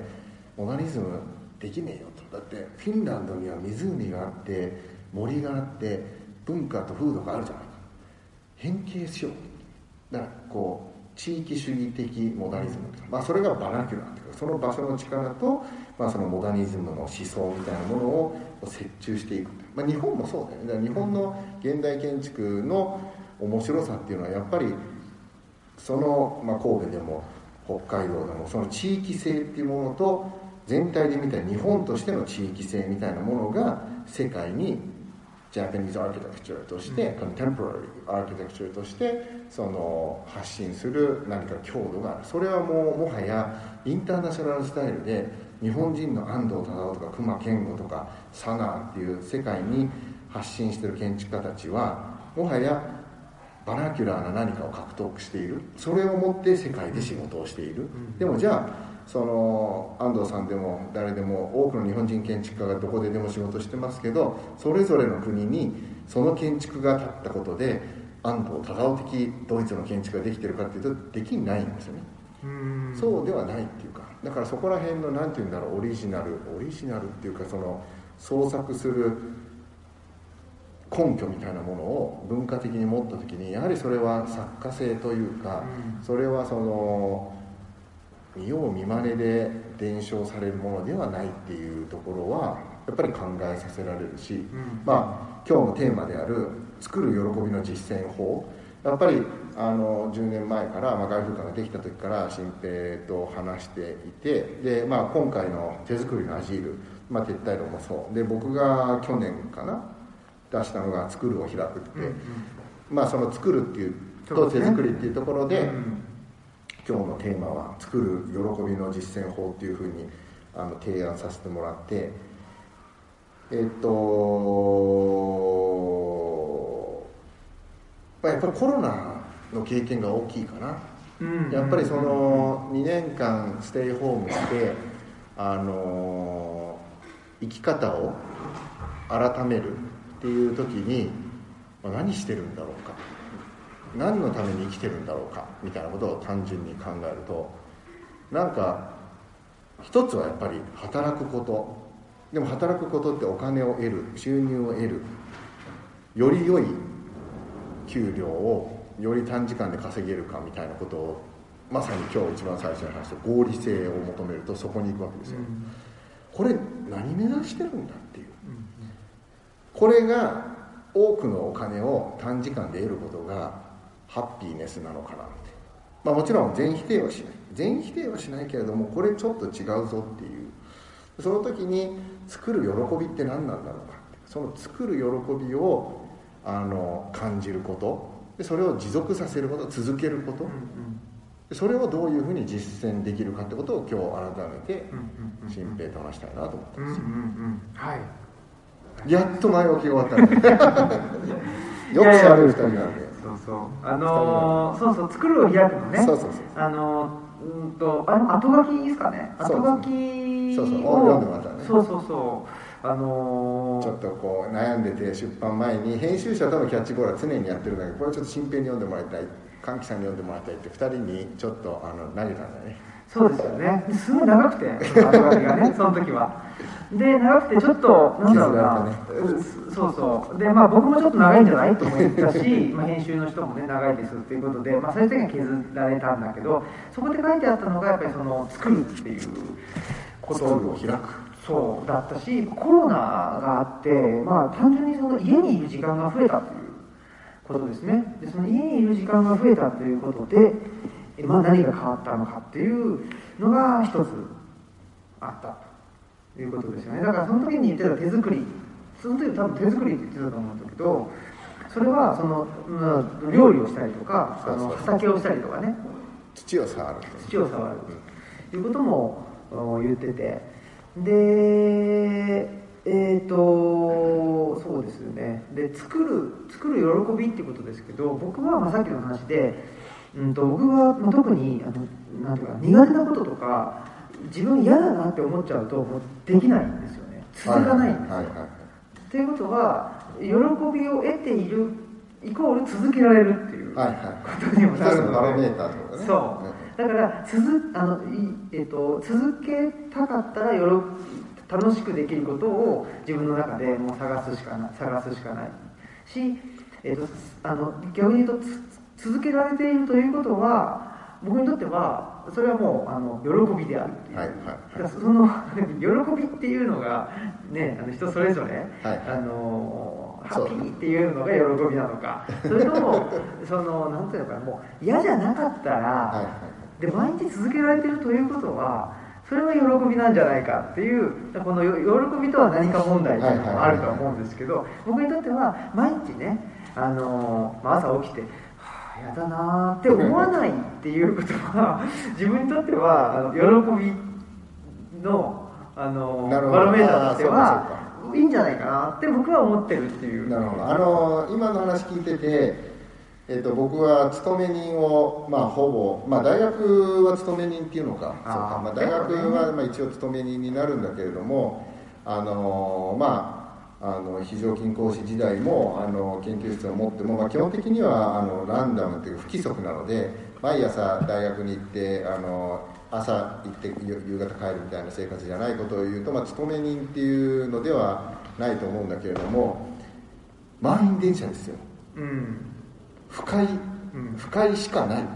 モダニズムできねえよと。だってフィンランドには湖があって森があって文化と風土があるじゃないか。変形しよう。だからこう地域主義的モダニズム、まあ、それがバナキュラーっていうかその場所の力と、まあ、そのモダニズムの思想みたいなものを折衷していく、まあ、日本もそうだよね。だから日本の現代建築の面白さっていうのはやっぱりその、まあ、神戸でも北海道でもその地域性っていうものと全体で見た日本としての地域性みたいなものが世界にジャパニーズアーキテクチャとして、コンテンポラリーアーキテクチャとしてその発信する何か強度がある。それはもうもはやインターナショナルスタイルで日本人の安藤忠雄とか隈研吾とかサナーっていう世界に発信してる建築家たちはもはやバラキュラーな何かを獲得している。それをもって世界で仕事をしている、でもじゃあその安藤さんでも誰でも多くの日本人建築家がどこででも仕事してますけどそれぞれの国にその建築が建ったことで安藤忠雄的ドイツの建築ができてるかっていうとできないんですよね。そうではないっていうか。だからそこら辺の何て言うんだろうオリジナルオリジナルっていうかその創作する根拠みたいなものを文化的に持った時にやはりそれは作家性というか、それはその見よう見まねで伝承されるものではないっていうところはやっぱり考えさせられるし、うん、まあ今日のテーマである作る喜びの実践法。やっぱりあの10年前から、まあ、外風館ができた時から新平と話していてで、まあ、今回の手作りのアジール、まあ、撤退論もそう。で僕が去年かな出したのが「作るを開く」って、うんうん、まあその「作る」っていうと手作りっていうところで、うん。今日のテーマは「作る喜びの実践法」っていうふうにあの提案させてもらってえっと、まあ、やっぱりコロナの経験が大きいかな、うん、やっぱりその2年間ステイホームしてあの生き方を改めるっていう時に、まあ、何してるんだろうか。何のために生きてるんだろうか。みたいなことを単純に考えるとなんか一つはやっぱり働くこと。でも働くことってお金を得る収入を得る。より良い給料をより短時間で稼げるかみたいなことをまさに今日一番最初に話した合理性を求めるとそこに行くわけですよ、うん、これ何目指してるんだっていう、うん、これが多くのお金を短時間で得ることがハッピーネスなのかなって、まあ、もちろん全否定はしない。全否定はしないけれどもこれちょっと違うぞっていう。その時に作る喜びって何なんだろうかその作る喜びをあの感じること。でそれを持続させること続けること、うんうん、それをどういうふうに実践できるかってことを今日改めて新平と話したいなと思ってます、うんうんうん、はい。やっと前置きが終わったね。よくしゃべる二人なんで。そうそう。あのー、そうそう作るを開くのねそうそうそう。あのー、うんとあの後書きですかね。後書きそうそう。そうそうそうあのー、ちょっとこう悩んでて出版前に編集者とのキャッチボールは常にやってるんだけどこれちょっと新編に読んでもらいたい歓喜さんに読んでもらいたいって2人にちょっとあの投げたんだよね。そうですよね。すごい長くて後書きがねその時は。で長くてちょっとなんだろうな、ね、そうそう。でまあ僕もちょっと長いんじゃないと思ったし、まあ、編集の人もね長いですっていうことで、まあ、最終的には削られたんだけどそこで書いてあったのがやっぱりその作るっていうこと。を開くそうだったしコロナがあってまあ単純にその家にいる時間が増えたということですね。でその家にいる時間が増えたということで、まあ、何が変わったのかっていうのが一つあったということですよね。だからその時に言ってた手作りその時多分手作りって言ってたと思うんだけどそれはその、まあ、料理をしたりとかあの畑をしたりとかね。土を触る。土を触るということも言っててでえーとそうですよね。で作る作る喜びっていうことですけど僕はまあさっきの話で、うんと、僕は、まあ、特にあのなんていうか苦手なこととか自分嫌だなって思っちゃうともうできないんですよね。続かないんですよ、はいはいはい、っていうことは喜びを得ているイコール続けられるっていうことにもなるので、はいはい、バロメーターとかね。そうだから続あの、いえー、と続けたかったらよろ楽しくできることを自分の中でもう探すしかない探すしかないし、えー、とあの逆に言うと続けられているということは僕にとってはそれはもうあの喜びであるっていう、はいはいはい、その 喜びっていうのが、ね、あの人それぞれ、はい、あのハッピーっていうのが喜びなのか。それともそのなんていうのかなもう嫌じゃなかったら、はいはい、で毎日続けられてるということはそれは喜びなんじゃないかっていうこの喜びとは何か問題っていうのもあると思うんですけど僕にとっては毎日ねあの朝起きて嫌だなって思わないっていうことは 自分にとってはあの喜びのあのバロメーターとしてはいいんじゃないかなって僕は思ってるっていう。なるほど。あの今の話聞いててえーと、僕は勤め人を、まあ、ほぼ、まあ、大学は勤め人っていうのか。そうか、まあ、大学は、まあ、一応勤め人になるんだけれどもあのまああの非常勤講師時代もあの研究室を持っても、まあ、基本的にはあのランダムという不規則なので毎朝大学に行ってあの朝行って夕方帰るみたいな生活じゃないことを言うと、まあ、勤め人っていうのではないと思うんだけれども満員電車ですよ、うん、不快、うん、不快しかない、うん、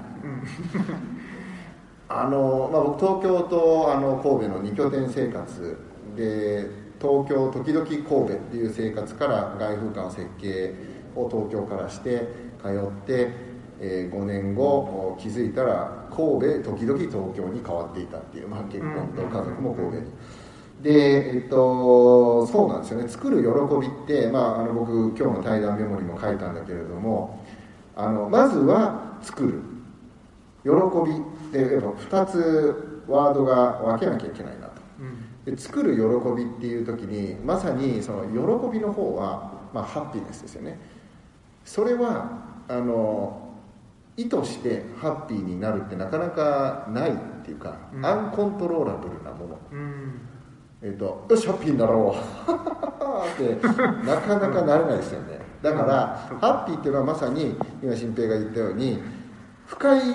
あの、まあ、僕東京とあの神戸の2拠点生活。で東京時々神戸っていう生活から外風館設計を東京からして通って、えー、5年後気づいたら神戸時々東京に変わっていたっていう、まあ、結婚と家族も神戸に。で、えっと、そうなんですよね。作る喜びって、まあ、あの僕今日の対談メモにも書いたんだけれどもあのまずは作る。喜びでやっぱ2つワードが分けなきゃいけないなで作る喜びっていう時にまさにその喜びの方は、まあ、ハッピーネスですよね。それはあの意図してハッピーになるってなかなかないっていうか、うん、アンコントローラブルなもの、うん、えっ、ー、とよしハッピーになろう。ってなかなかなれないですよねだから、うん、ハッピーっていうのはまさに今新平が言ったように不快っ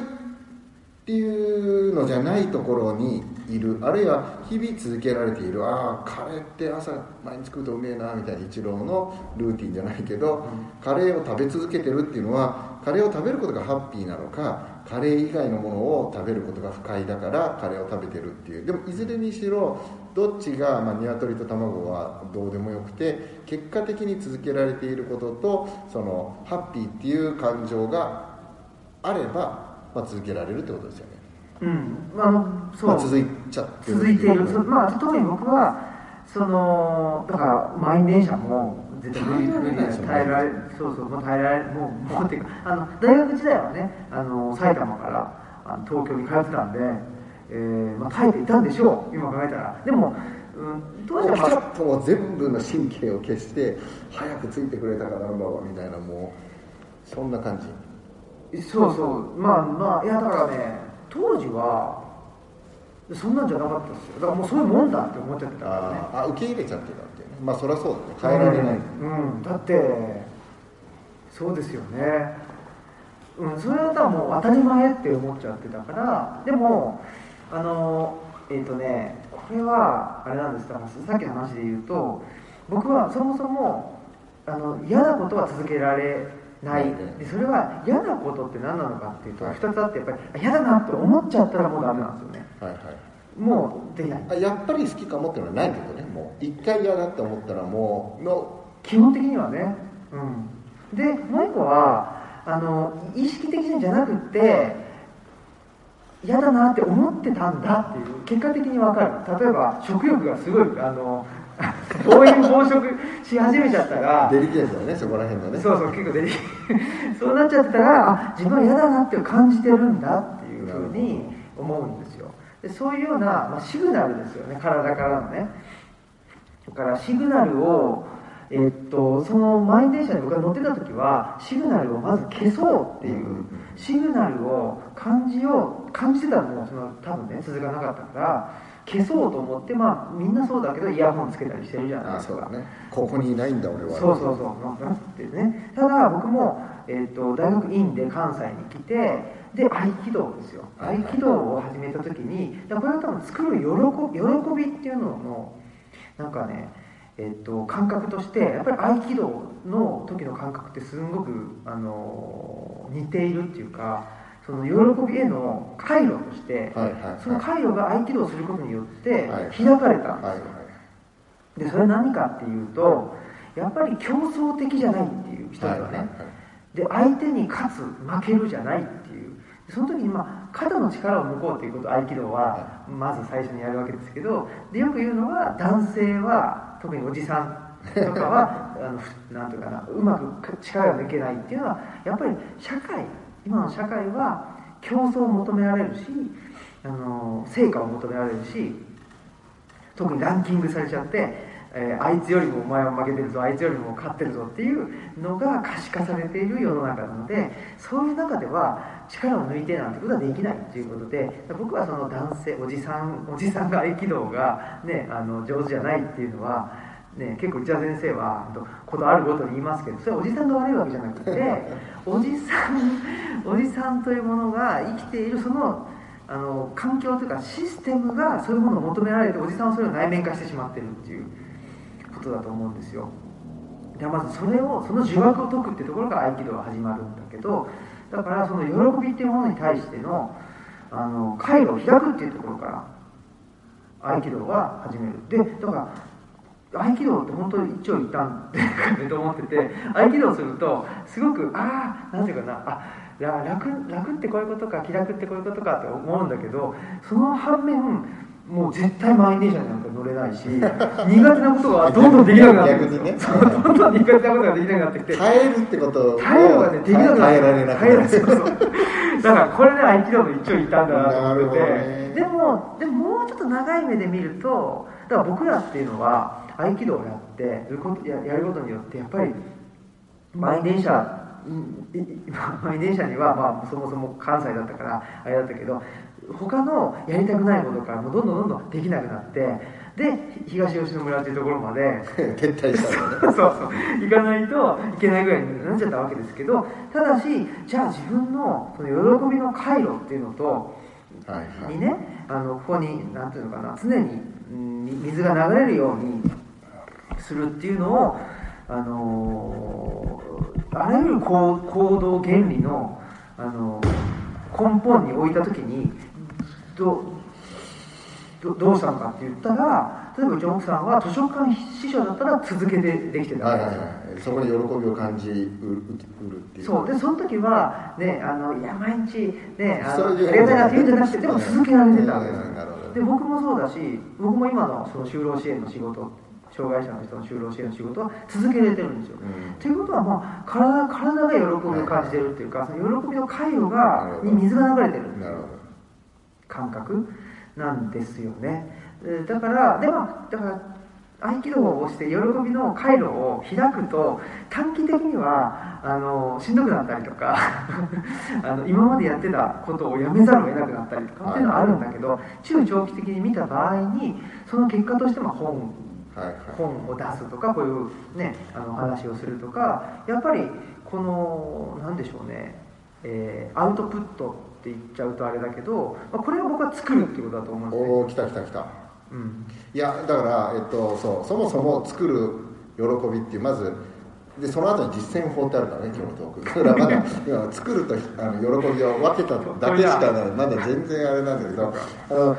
ていうのじゃないところにいる。あるいは日々続けられている。ああカレーって朝毎日食うとうめえなみたいな一郎のルーティンじゃないけど、うん、カレーを食べ続けてるっていうのはカレーを食べることがハッピーなのかカレー以外のものを食べることが不快だからカレーを食べてるっていう。でもいずれにしろどっちが、まあ、鶏と卵はどうでもよくて結果的に続けられていることとそのハッピーっていう感情があれば、まあ、続けられるってことですよね。うん、あのそう、まあ、続いちゃって続いている。まあ特に僕はそのだから満員電車も絶対耐えられそうそうもう耐えられもうもうっていうかあの大学時代はねあの埼玉からあの東京に通ってたんで、えーまあ、耐えていたんでしょう今考えたら。でもうん、当時は、まあ、とも全部の神経を消して早くついてくれたからなんだわみたいなもうそんな感じ。そうそう。まあまあいやだからね当時はそんなんじゃなかったですよ。だからもうそういうもんだって思っちゃってたからね。あ受け入れちゃってたっていうね。まあそりゃそうだね。変えられない、うん、うん、だってそうですよね。うんそれだったらもう当たり前って思っちゃってたからでもあのえっ、ー、とねこれはあれなんですかさっきの話で言うと僕はそもそもあの嫌なことは続けられない。でそれは嫌なことって何なのかっていうと、はい、2つあってやっぱり嫌だなって思っちゃったらもうダメなんですよね、はいはい、もうできない。やっぱり好きかもっていうのはないけどね。もう一回嫌だって思ったらもうの基本的にはね。うん。でもう一個はあの意識的にじゃなくて嫌だなって思ってたんだっていう結果的に分かる。例えば食欲がすごいあの暴飲暴食し始めちゃったらデリケートだねそこら辺のね。そうそう結構デリケート。そうなっちゃってたらあ自分は嫌だなって感じてるんだっていうふうに思うんですよ。でそういうような、まあ、シグナルですよね。体からのね。だからシグナルをえー、っとその満員電車に僕が乗ってた時はシグナルをまず消そうっていうシグナルを感じよう感じてたのもその多分ね続かなかったから消そうと思ってまあみんなそうだけどイヤホンつけたりしてるじゃないですか。ね。ここにいないんだ俺は。そうそうそうってね。ただ僕も、えーと、大学院で関西に来てで合気道ですよ。合気道を始めた時にこれは多分作る喜び喜びっていうののなんかねえっと、感覚としてやっぱり合気道の時の感覚ってすごくあの似ているっていうかその喜びへの回路として、はいはいはい、その回路が合気道をすることによって開かれたんですよ、はいはい、でそれは何かっていうとやっぱり競争的じゃないっていう一つはね、はいはいはい、で相手に勝つ負けるじゃないっていう。その時にまあ肩の力を抜こうということを合気道はまず最初にやるわけですけどでよく言うのは男性は特におじさんとかはあのなんていうかなうまく力が抜けないっていうのはやっぱり社会今の社会は競争を求められるしあの成果を求められるし特にランキングされちゃって、えー、あいつよりもお前は負けてるぞあいつよりも勝ってるぞっていうのが可視化されている世の中なのでそういう中では力を抜いてなんてことはできないということで僕はその男性おじさんおじさんが合気道が、ね、あの上手じゃないっていうのはね、結構内田先生はことあるごとに言いますけどそれはおじさんが悪いわけじゃなくて おじさんおじさんというものが生きているそのあの環境というかシステムがそういうものを求められておじさんはそれを内面化してしまってるっていうことだと思うんですよ。でまずそれをその呪縛を解くっていうところから合気道が始まるんだけどだからその喜びっていうものに対してのあの回路を開くっていうところから合気道は始める。でだから合気道って本当に一長一短ってと思ってて 合気道するとすごくああなんていうかなあ楽楽ってこういうことか気楽ってこういうことかって思うんだけどその反面もう絶対満員電車なんか乗れないし 苦手なことがどんどんできなくなってくる、ね、どんどん苦手なことができなくなってきて。耐えるってこと耐えるがねできなくなって耐えられなくなって だからこれね合気道の一長一短だなと思ってて、ね、でもでももうちょっと長い目で見るとだから僕らっていうのは合気道をやってやることやることによってやっぱり満員電車満員電車には、まあ、そもそも関西だったからあれだったけど他のやりたくないことからもどんどんどんどんできなくなってで東吉野村っていうところまで 撤退したのね。そうそう。行かないといけないぐらいになっちゃったわけですけどただしじゃあ自分のその喜びの回路っていうのと、はいはい、にねあのここに何ていうのかな常に、うん、水が流れるようにするっていうのを、あのあらゆる行動原理の、あの根本に置いた時にどどどうしたのかって言ったら例えばうちの奥さんは図書館司書だったら続けてできてた。はいはいはい、そこに喜びを感じうるっていう。そう。でその時はねあのいや毎日ねあのありがたいなって言うんじゃなくてでも続けられてたわけですで僕もそうだし僕も今のその就労支援の仕事障害者の人の就労支援の仕事は続けられてるんですよ。と、うん、いうことは、まあ、体体が喜びを感じてるっていうか、その喜びの回路がに水が流れてる感覚なんですよね。だからでもだから合気道をして喜びの回路を開くと短期的にはあのしんどくなったりとか あの今までやってたことをやめざるを得なくなったりとかっていうのはあるんだけど中長期的に見た場合にその結果としても本本を出すとかこういうねあの話をするとかやっぱりこの何でしょうね、えー、アウトプットって言っちゃうとあれだけど、まあ、これを僕は作るってことだと思うんですね。おお来た来た来た、うん、いやだから、えっと、そうそもそも作る喜びっていうまずでその後に実践法ってあるからね今日のトークだからまだ今作るとあの喜びを分けただけしかない。まだ全然あれなんだけど。あの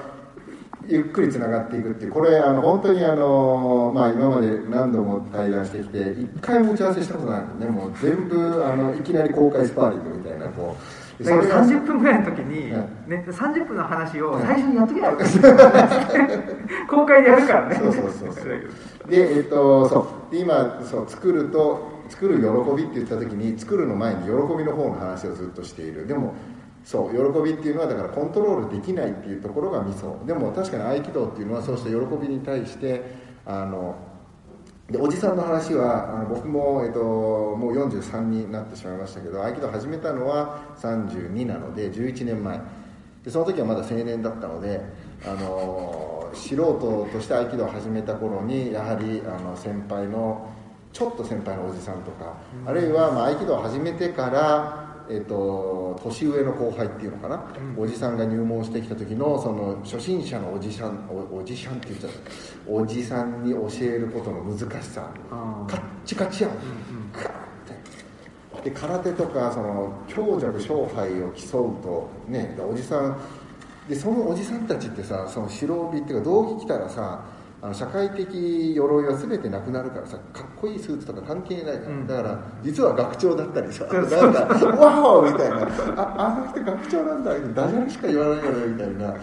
ゆっくりつながっていくっていうこれあの本当にあの、まあ、今まで何度も対談してきて一回も打ち合わせしたことないのねもう全部あのいきなり公開スパーリングみたいなこうそれ30分ぐらいの時に、ね、30分の話を最初にやっときゃよ 公開でやるからね。そうそうそうそう。でえっとそう。で今そう作ると作る喜びって言った時に作るの前に喜びの方の話をずっとしている。でもそう喜びっていうのはだからコントロールできないっていうところがミソ。でも確かに合気道っていうのはそうした喜びに対してあのでおじさんの話はあの僕も、えっと、もう43になってしまいましたけど合気道始めたのは32なので11年前。でその時はまだ青年だったのであの素人として合気道を始めた頃にやはりあの先輩のちょっと先輩のおじさんとか、あるいはまあ合気道を始めてからえっと、年上の後輩っていうのかな、おじさんが入門してきた時のその初心者のおじさんおおじさんって言っちゃった。おじさんに教えることの難しさ。カッチカチやん、カーって。で空手とかその強弱勝敗を競うとねおじさんでそのおじさんたちってさその白帯っていうか道着着たらさあの社会的鎧は全てなくなるからさかっこいいスーツとか関係ないから、うん。だから実は学長だったりさなんか「ワオ!」みたいな「ああの人学長なんだ」ダジャレしか言わないよねみたいな。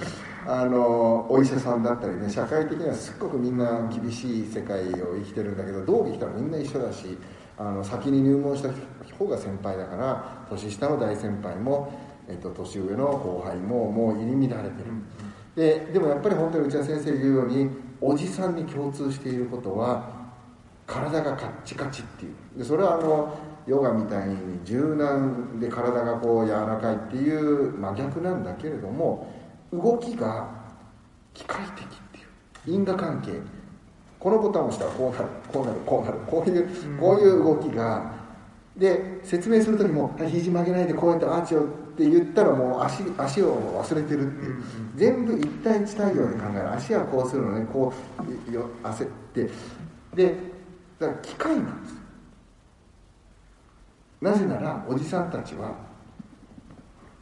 あのお医者さんだったりね社会的にはすっごくみんな厳しい世界を生きてるんだけど道着着たらみんな一緒だしあの先に入門した方が先輩だから年下の大先輩も、えっと、年上の後輩ももう入り乱れてる、ででもやっぱり本当に内田先生言うようにおじさんに共通していることは体がカッチカチっていう。でそれはあのヨガみたいに柔軟で体がこう柔らかいっていう真逆なんだけれども動きが機械的っていう。因果関係。このボタンを押したらこうなるこうなるこうなるこういうこういう動きが。で説明する時もはい肘曲げないでこうやってアーチをって言ったらもう足足を忘れてるっていう、全部一対一対応で考える。足はこうするのねこうよ焦って。でだから機械なんですなぜならおじさんたちは。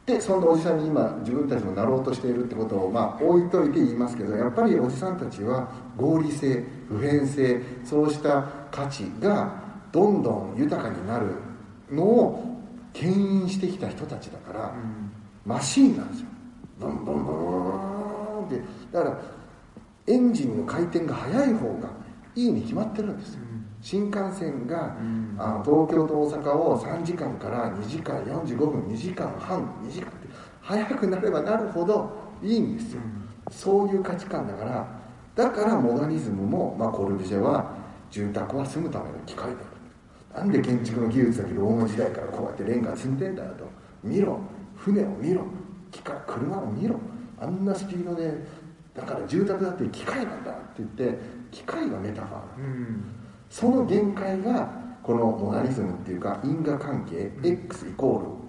でそんなおじさんに今自分たちもなろうとしているってことをまあ置いといて言いますけどやっぱりおじさんたちは合理性普遍性そうした価値がどんどん豊かになるのを牽引してきた人たちだから、マシーンなんですよ。ブンブンブンって。だからエンジンの回転が速い方がいいに決まってるんですよ、新幹線が、あの東京と大阪を3時間から2時間45分2時間半2時間って速くなればなるほどいいんですよ、そういう価値観だから。だからモダニズムも、まあ、コルビュジェは住宅は住むための機械だとなんで建築の技術だけローマ時代からこうやってレンガ積んでんだよと。見ろ。船を見ろ。機械車を見ろ。あんなスピードで。だから住宅だって機械なんだって言って機械がメタファーだうん。その限界がこのモダニズムっていうか因果関係 X イコ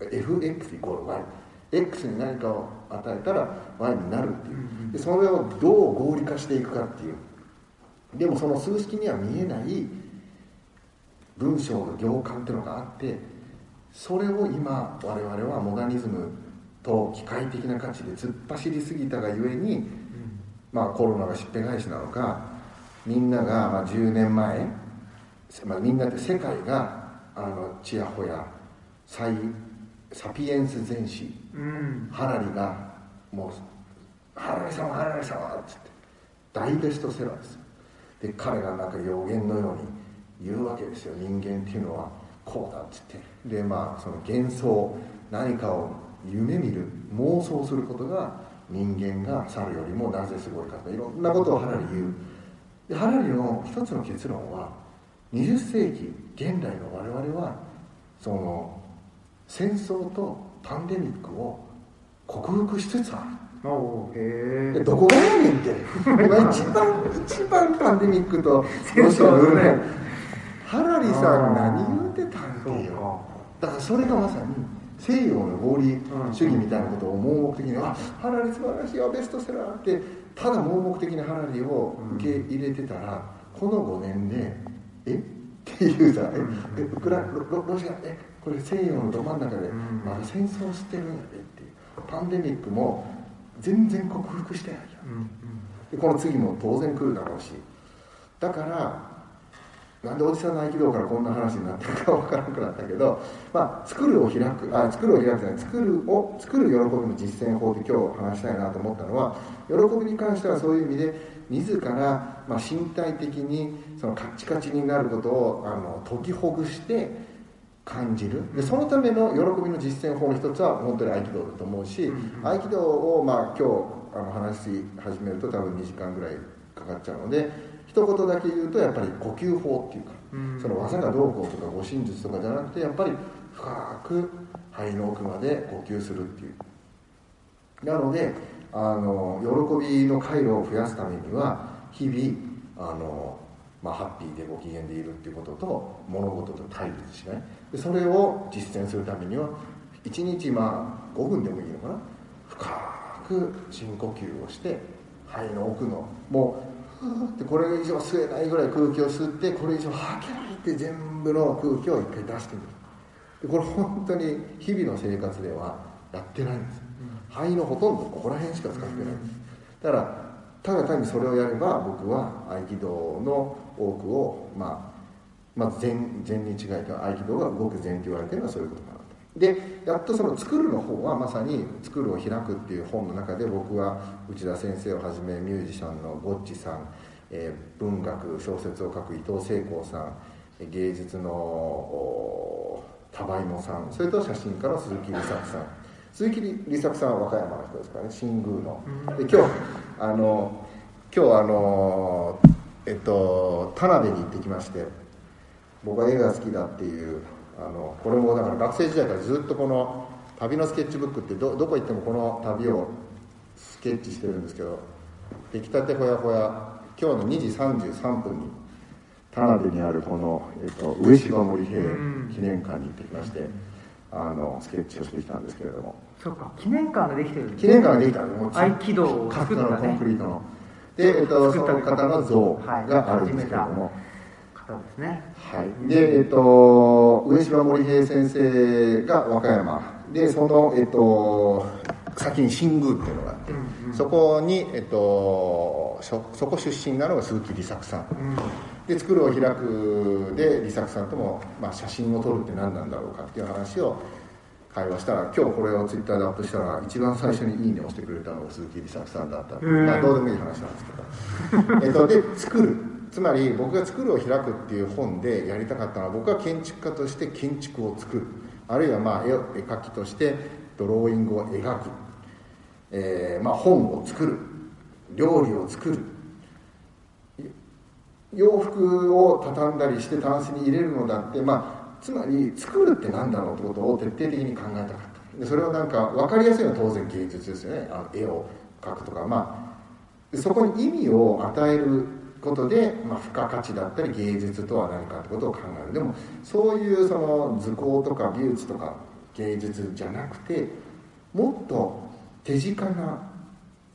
ール FX イコール YX に何かを与えたら Y になるっていう。でそれをどう合理化していくかっていう。でもその数式には見えない文章の行間っていうのがあってそれを今我々はモダニズムと機械的な価値で突っ走りすぎたがゆえに、まあ、コロナがしっぺ返しなのかみんながまあ10年前、まあ、みんなって世界があのちやほやサイサピエンス全史うん。ハラリがもう「ハラリ様ハラリ様」っつって大ベストセラーですよ。で彼がなんか予言のように言うわけですよ。人間っていうのはこうだっつって。でまあその幻想何かを夢見る妄想することが人間が猿よりもなぜすごいかとかいろんなことをハラリ言う。でハラリの一つの結論は20世紀現代の我々はその戦争とパンデミックを克服しつつある。へどこがやねんって。今一番一番パンデミックとロシアのルねハラリさん何言うてたんっていう。だからそれがまさに西洋の合理主義みたいなことを盲目的に「あハラリ素晴らしいよベストセラー」ってただ盲目的なハラリを受け入れてたら、この5年で「え？っていうさ「え？えウクラロロロシアえ？これ西洋のど真ん中でん。まだ戦争してるんやで」っていう。パンデミックも全然克服してないじゃん。うん。うん。でこの次も当然来るだろうし。だからなんでおじさんの合気道からこんな話になったかわからなくなったけど、まあ、作るを開くあ作るを開くじゃない作るを作る喜びの実践法で今日話したいなと思ったのは喜びに関してはそういう意味で自ら、まあ、身体的にそのカッチカチになることをあの解きほぐして感じる。でそのための喜びの実践法の一つは本当に合気道だと思うし、合気道を、まあ、今日あの話し始めると多分2時間ぐらいかかっちゃうので一言だけ言うとやっぱり呼吸法っていうか、うん。その技がどうこうとか護身術とかじゃなくてやっぱり深く肺の奥まで呼吸するっていう。なのであの喜びの回路を増やすためには日々あのまあ、ハッピーでご機嫌でいるっていうことと物事と対立しない。でそれを実践するためには1日まあ5分でもいいのかな？深く深呼吸をして肺の奥のもうふーってこれ以上吸えないぐらい空気を吸ってこれ以上吐けないって全部の空気を一回出してみる。でこれ本当に日々の生活ではやってないんです。肺のほとんどここら辺しか使ってない。んですだからただ単にそれをやれば僕は合気道の多くを、まあ、まず禅禅に違いと合気道が動く禅と言われてるのはそういうことな。でやっとその作るの方はまさに「作るを開く」っていう本の中で僕は内田先生をはじめミュージシャンのぼっちさん、えー文学小説を書く伊藤聖光さん芸術のお田場芋さんそれと写真家の鈴木利作さん。鈴木利作さんは和歌山の人ですからね新宮の。で今日あの今日あのえっと田辺に行ってきまして僕は映画が好きだっていうあのこれもだから学生時代からずっとこの旅のスケッチブックってどどこ行ってもこの旅をスケッチしてるんですけど出来たてほやほや今日の2時33分に田辺にあるこの、えっと、上芝森平記念館に行ってきましてあのスケッチをしてきたんですけれども。そうか記念館ができてるんです記念館ができたのもう合気道を作ったね。クリートの。で、えっと、その方の像があるんですけれども、方ですね。はい、で、えっと、上島森平先生が和歌山。でその、えっと、先に新宮っていうのがあって、そこに、えっと、そそこ出身なのが鈴木利作さん、で「作るを開く」で利作さんとも、まあ、写真を撮るって何なんだろうかっていう話を会話したら今日これをツイッターでアップしたら一番最初に「いいね」を押してくれたのが鈴木利作さんだった、まあ、どうでもいい話なんですけど。えっとで「作る」つまり僕が「作るを開く」っていう本でやりたかったのは僕は建築家として建築を作る。あるいはまあ絵を絵描きとしてドローイングを描く、えーまあ、本を作る。料理を作る。洋服を畳んだりしてタンスに入れるのだって、まあ、つまり作るって何だろうってことを徹底的に考えたかった。でそれはなんか分かりやすいのは当然芸術ですよね。あの絵を描くとか。まあそこに意味を与えることで、まあ、付加価値だったり芸術とは何かってことを考える。でもそういうその図工とか美術とか芸術じゃなくてもっと手近な、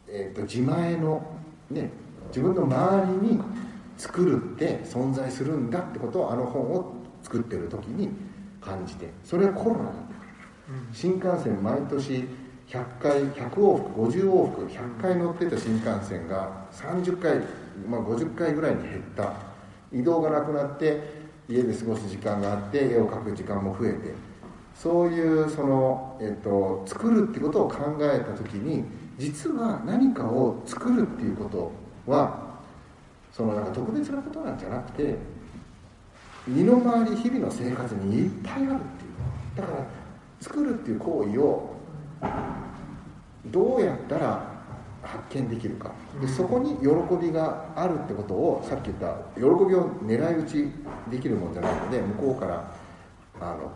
えー、と自前の、ね、自分の周りに作るって存在するんだってことをあの本を作ってる時に感じてそれはコロナなん新幹線毎年100回100往復50往復100回乗ってた新幹線が30回、まあ、50回ぐらいに減った。移動がなくなって家で過ごす時間があって絵を描く時間も増えて。そういうその、えっと、作るってことを考えた時に実は何かを作るっていうことはそのなんか特別なことなんじゃなくて身の回り日々の生活にいっぱいあるっていう。だから作るっていう行為をどうやったら発見できるか。でそこに喜びがあるってことをさっき言った喜びを狙い撃ちできるもんじゃないので向こうからあの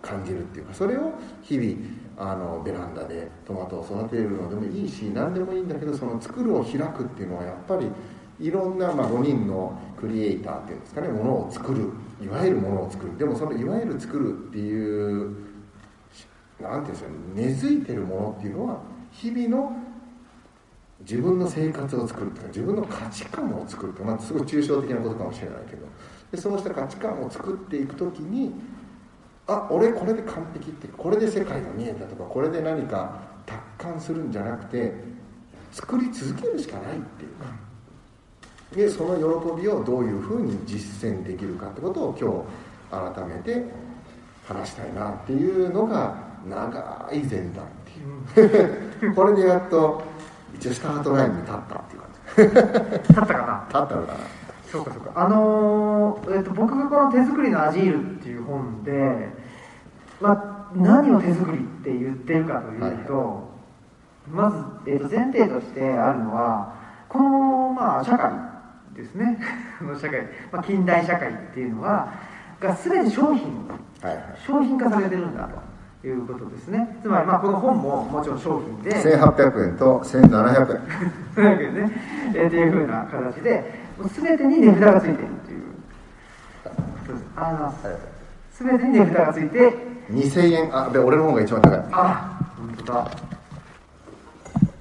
感じるっていうかそれを日々あのベランダでトマトを育てるのでもいいし何でもいいんだけどその作るを開くっていうのはやっぱりいろんな、まあ、5人のクリエイターっていうんですかねものを作る。いわゆるものを作る。でもそのいわゆる作るっていうなんていうんですか根付いてるものっていうのは日々の自分の生活を作るとか自分の価値観を作るとか、まあ、すごい抽象的なことかもしれないけどでそうした価値観を作っていく時にあ俺これで完璧ってこれで世界が見えたとかこれで何か達観するんじゃなくて作り続けるしかないっていうか。でその喜びをどういうふうに実践できるかってことを今日改めて話したいなっていうのが長い前段っていう。これでやっと一応スタートラインに立ったっていう感じ。立ったかな？立ったのかな。そうかそうか。あのーえっと僕がこの「手作りのアジール」っていう本で、まあ、何を手作りって言ってるかというと、まず、えっと前提としてあるのはこの、まあ、社会ですね。この社会、まあ、近代社会っていうのはが全て商品はいはい。商品化されてるんだということですね。つまりまあこの本ももちろん商品で。1800円と1700円。というわけでね。えーっていうふうな形でもう全てに値札がついているという。ことです。あの全てに値札がついて。2000円。あで俺の方が一番高い。あ本当だ。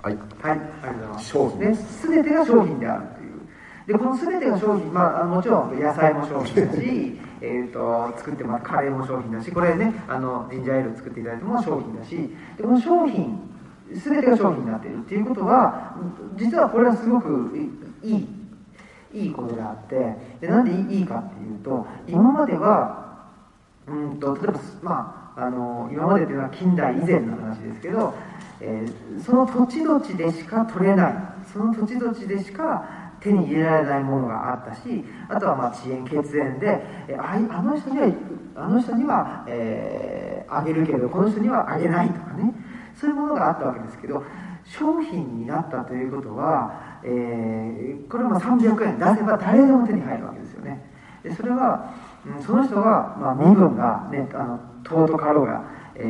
はい。はい、ありがとうございます。商品。ね、すべてが商品であるという。で、このすべてが商品、まあ、もちろん野菜も商品だし、えっと、作ってますカレーも商品だし、これね、あの、ジンジャーエール作っていただいても商品だし、で、この商品、すべてが商品になっているっていうことは、実はこれはすごくいい、いいことであって、で、なんでいいかっていうと、今までは、うんと例えば、まあ、あの今までというのは近代以前の話ですけど、えーその土地土地でしか取れないその土地土地でしか手に入れられないものがあったしあとはまあ遅延血縁で、あいあの人にはあの人には、えーあげるけどこの人にはあげないとかね。そういうものがあったわけですけど商品になったということは、えーこれはまあ300円出せば誰でも手に入るわけですよね。でそれは、うんその人が、まあ、身分が、ね、あの尊かろうが、え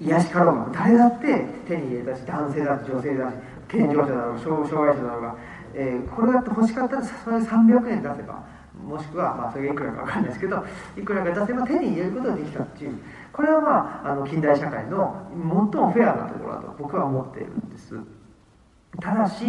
ー癒しかろうが誰だって手に入れたし男性だし女性だし健常者だろうが障障害者だろうが、えーこれだって欲しかったらそれ300円出せばもしくは、まあ、それがいくらか分かんないですけどいくらか出せば手に入れることができたっていうこれは、まあ、あの近代社会の最もフェアなところだと僕は思っているんです。ただし、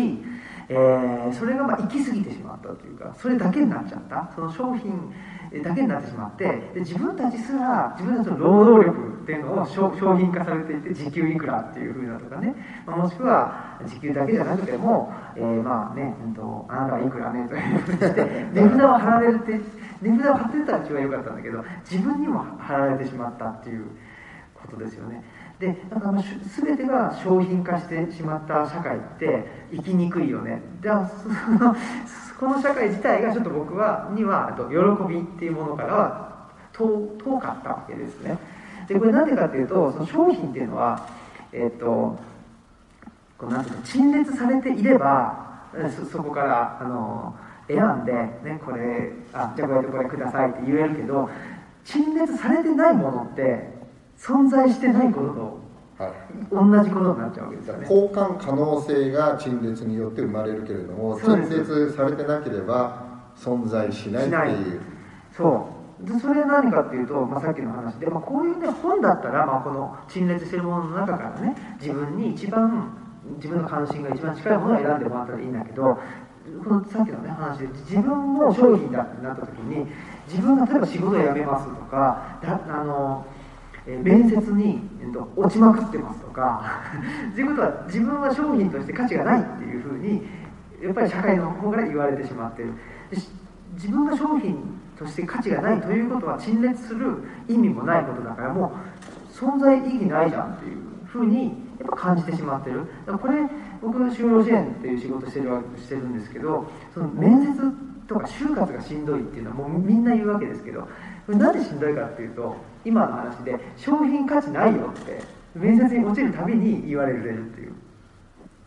えーそれがまあ行き過ぎてしまったというかそれだけになっちゃったその商品だけになってしまってで自分たちすら自分たちの労働力っていうのを商商品化されていて時給いくらっていうふうなとかね、まあもしくは時給だけじゃなくても、えーまあね、うんと、あなたはいくらねというふうにして 値札を貼られるって値札を貼ってたら一番良かったんだけど自分にも貼られてしまったっていうことですよねでだから全てが商品化してしまった社会って生きにくいよね。でそのこの社会自体がちょっと僕はにはと喜びっていうものからは遠遠かったわけですね。でこれなんでかっていうとその商品っていうのはえっ、とこうなんていうの陳列されていればそそこからあの選んで、ね、これあじゃあこれとこれくださいって言えるけど陳列されてないものって存在してないこと。とはい。同じことになっちゃうわけですよね。交換可能性が陳列によって生まれるけれども陳列されてなければ存在しないっていう。そうでそれ何かっていうと、まあ、さっきの話で、まあ、こういうね本だったら、まあ、この陳列してるものの中からね自分に一番自分の関心が一番近いものを選んでもらったらいいんだけどこのさっきのね話で自分も商品だってなった時に自分が例えば仕事を辞めますとかだあのえ面接に、えっと、落ちまくってますとか ということは自分は商品として価値がないっていうふうにやっぱり社会の方から言われてしまってる。自分が商品として価値がないということは陳列する意味もないことだからもう存在意義ないじゃんっていうふうにやっぱ感じてしまってる。だからこれ僕が就労支援っていう仕事してるわしてるんですけどその面接とか就活がしんどいっていうのはもうみんな言うわけですけどこれなんでしんどいかっていうと今の話で商品価値ないよって面接に落ちるたびに言われるっていう。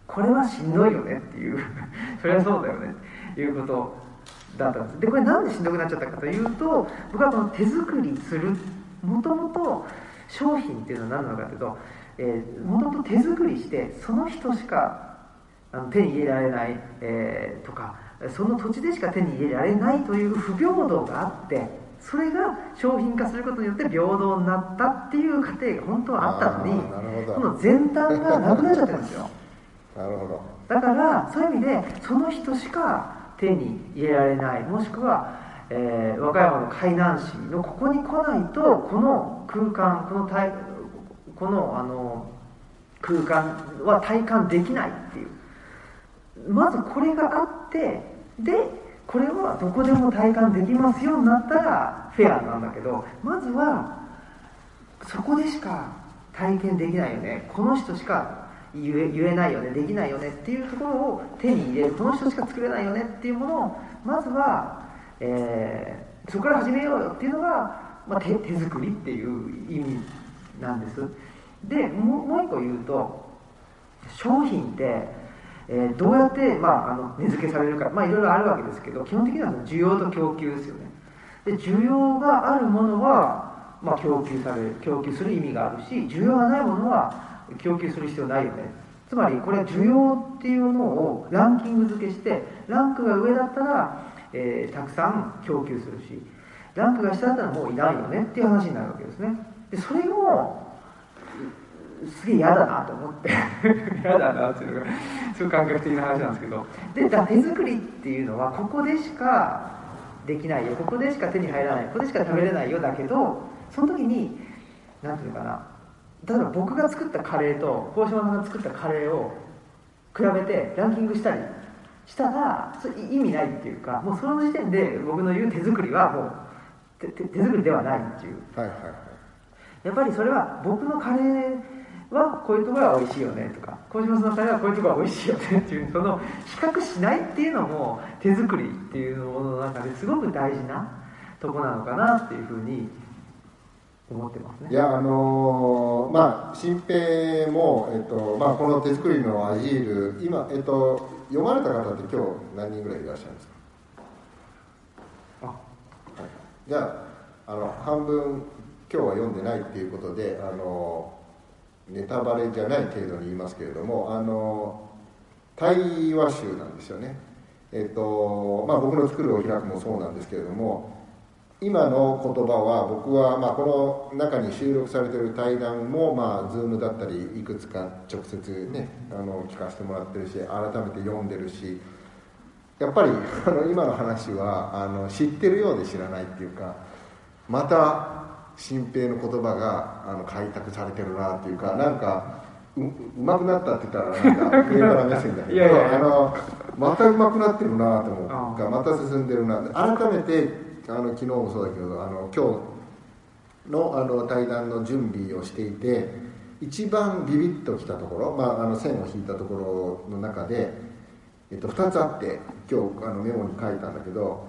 これはしんどいよねっていう。それはそうだよね。っていうことだったんです。でこれなんでしんどくなっちゃったかというと僕はこの手作りするもともと商品っていうのは何なのかというともともと手作りしてその人しかあの手に入れられない、えーとかその土地でしか手に入れられないという不平等があってそれが商品化することによって平等になったっていう過程が本当はあったのにこの前段がなくなっちゃってるんですよ。なるほど。だからそういう意味でその人しか手に入れられないもしくは、えー和歌山の海南市のここに来ないとこの空間この体このあの空間は体感できないっていう。まずこれがあってでこれはどこでも体感できますよになったらフェアなんだけどまずはそこでしか体験できないよね。この人しか言え言えないよね。できないよね。っていうところを手に入れる。この人しか作れないよね。っていうものをまずは、えーそこから始めようよっていうのが、まあ、手手作りっていう意味なんです。でもうもう一個言うと商品って、えーどうやって、まあ、あの値付けされるか、まあ、いろいろあるわけですけど基本的には需要と供給ですよね。で需要があるものは、まあ、供給される供給する意味があるし需要がないものは供給する必要ないよね。つまりこれは需要っていうのをランキング付けしてランクが上だったら、えー、たくさん供給するしランクが下だったらもういないよねっていう話になるわけですね。でそれもすげえ嫌だなと思って。嫌だなっていうのがすごい感覚的な話なんですけど。でだ手作りっていうのはここでしかできないよ。ここでしか手に入らない。ここでしか食べれないよだけどその時に何ていうのかな。例えば僕が作ったカレーと鴻島さんが作ったカレーを比べてランキングしたりしたらそれ意味ないっていうかもうその時点で僕の言う手作りはもう手手作りではないっていう、はいはいはい、やっぱりそれは僕のカレーはこういうところが美味しいよねとか鴻島さんのカレーはこういうところが美味しいよねっていうその比較しないっていうのも手作りっていうものの中ですごく大事なとこなのかなっていうふうに思ってますね。いやあのー、まあ新平も、えっとまあ、この手作りのアジール今、えっと、読まれた方って今日何人ぐらいいらっしゃるんですか？あ、はい、じゃああの半分今日は読んでないっていうことであのネタバレじゃない程度に言いますけれどもあの対話集なんですよね。えっとまあ僕の作るお開くもそうなんですけれども今の言葉は僕はまあこの中に収録されている対談もまあ Zoom だったりいくつか直接ねあの聞かせてもらってるし改めて読んでるしやっぱりあの今の話はあの知ってるようで知らないっていうかまた新平の言葉があの開拓されてるなっていうかなんかううまくなったって言ったらなんか上から目線だけど あのまたうまくなってるなと思う。かまた進んでるな。改めてあの昨日もそうだけどあの今日のあの対談の準備をしていて一番ビビッときたところ、まあ、あの線を引いたところの中で、えっと、2つあって今日あのメモに書いたんだけど、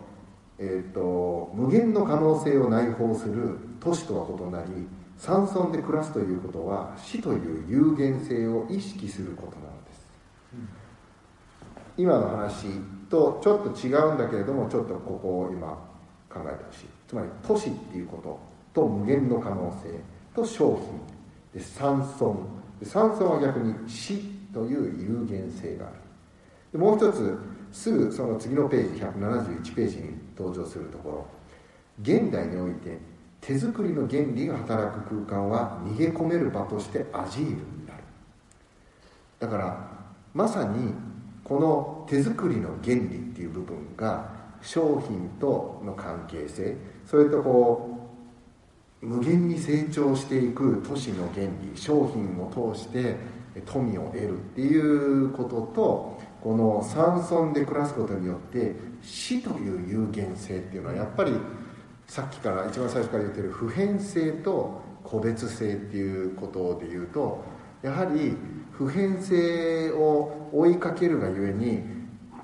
えっと、無限の可能性を内包する都市とは異なり山村で暮らすということは死という有限性を意識することなのです、うん、今の話とちょっと違うんだけれどもちょっとここを今考えてほしい。つまり都市っていうことと無限の可能性と商品で山村で山村は逆に死という有限性がある。でもう一つすぐその次のページ171ページに登場するところ。現代において手作りの原理が働く空間は逃げ込める場としてアジールになる。だからまさにこの手作りの原理っていう部分が商品との関係性それとこう無限に成長していく都市の原理商品を通して富を得るっていうこととこの山村で暮らすことによって死という有限性っていうのはやっぱりさっきから一番最初から言ってる普遍性と個別性っていうことで言うとやはり普遍性を追いかけるがゆえに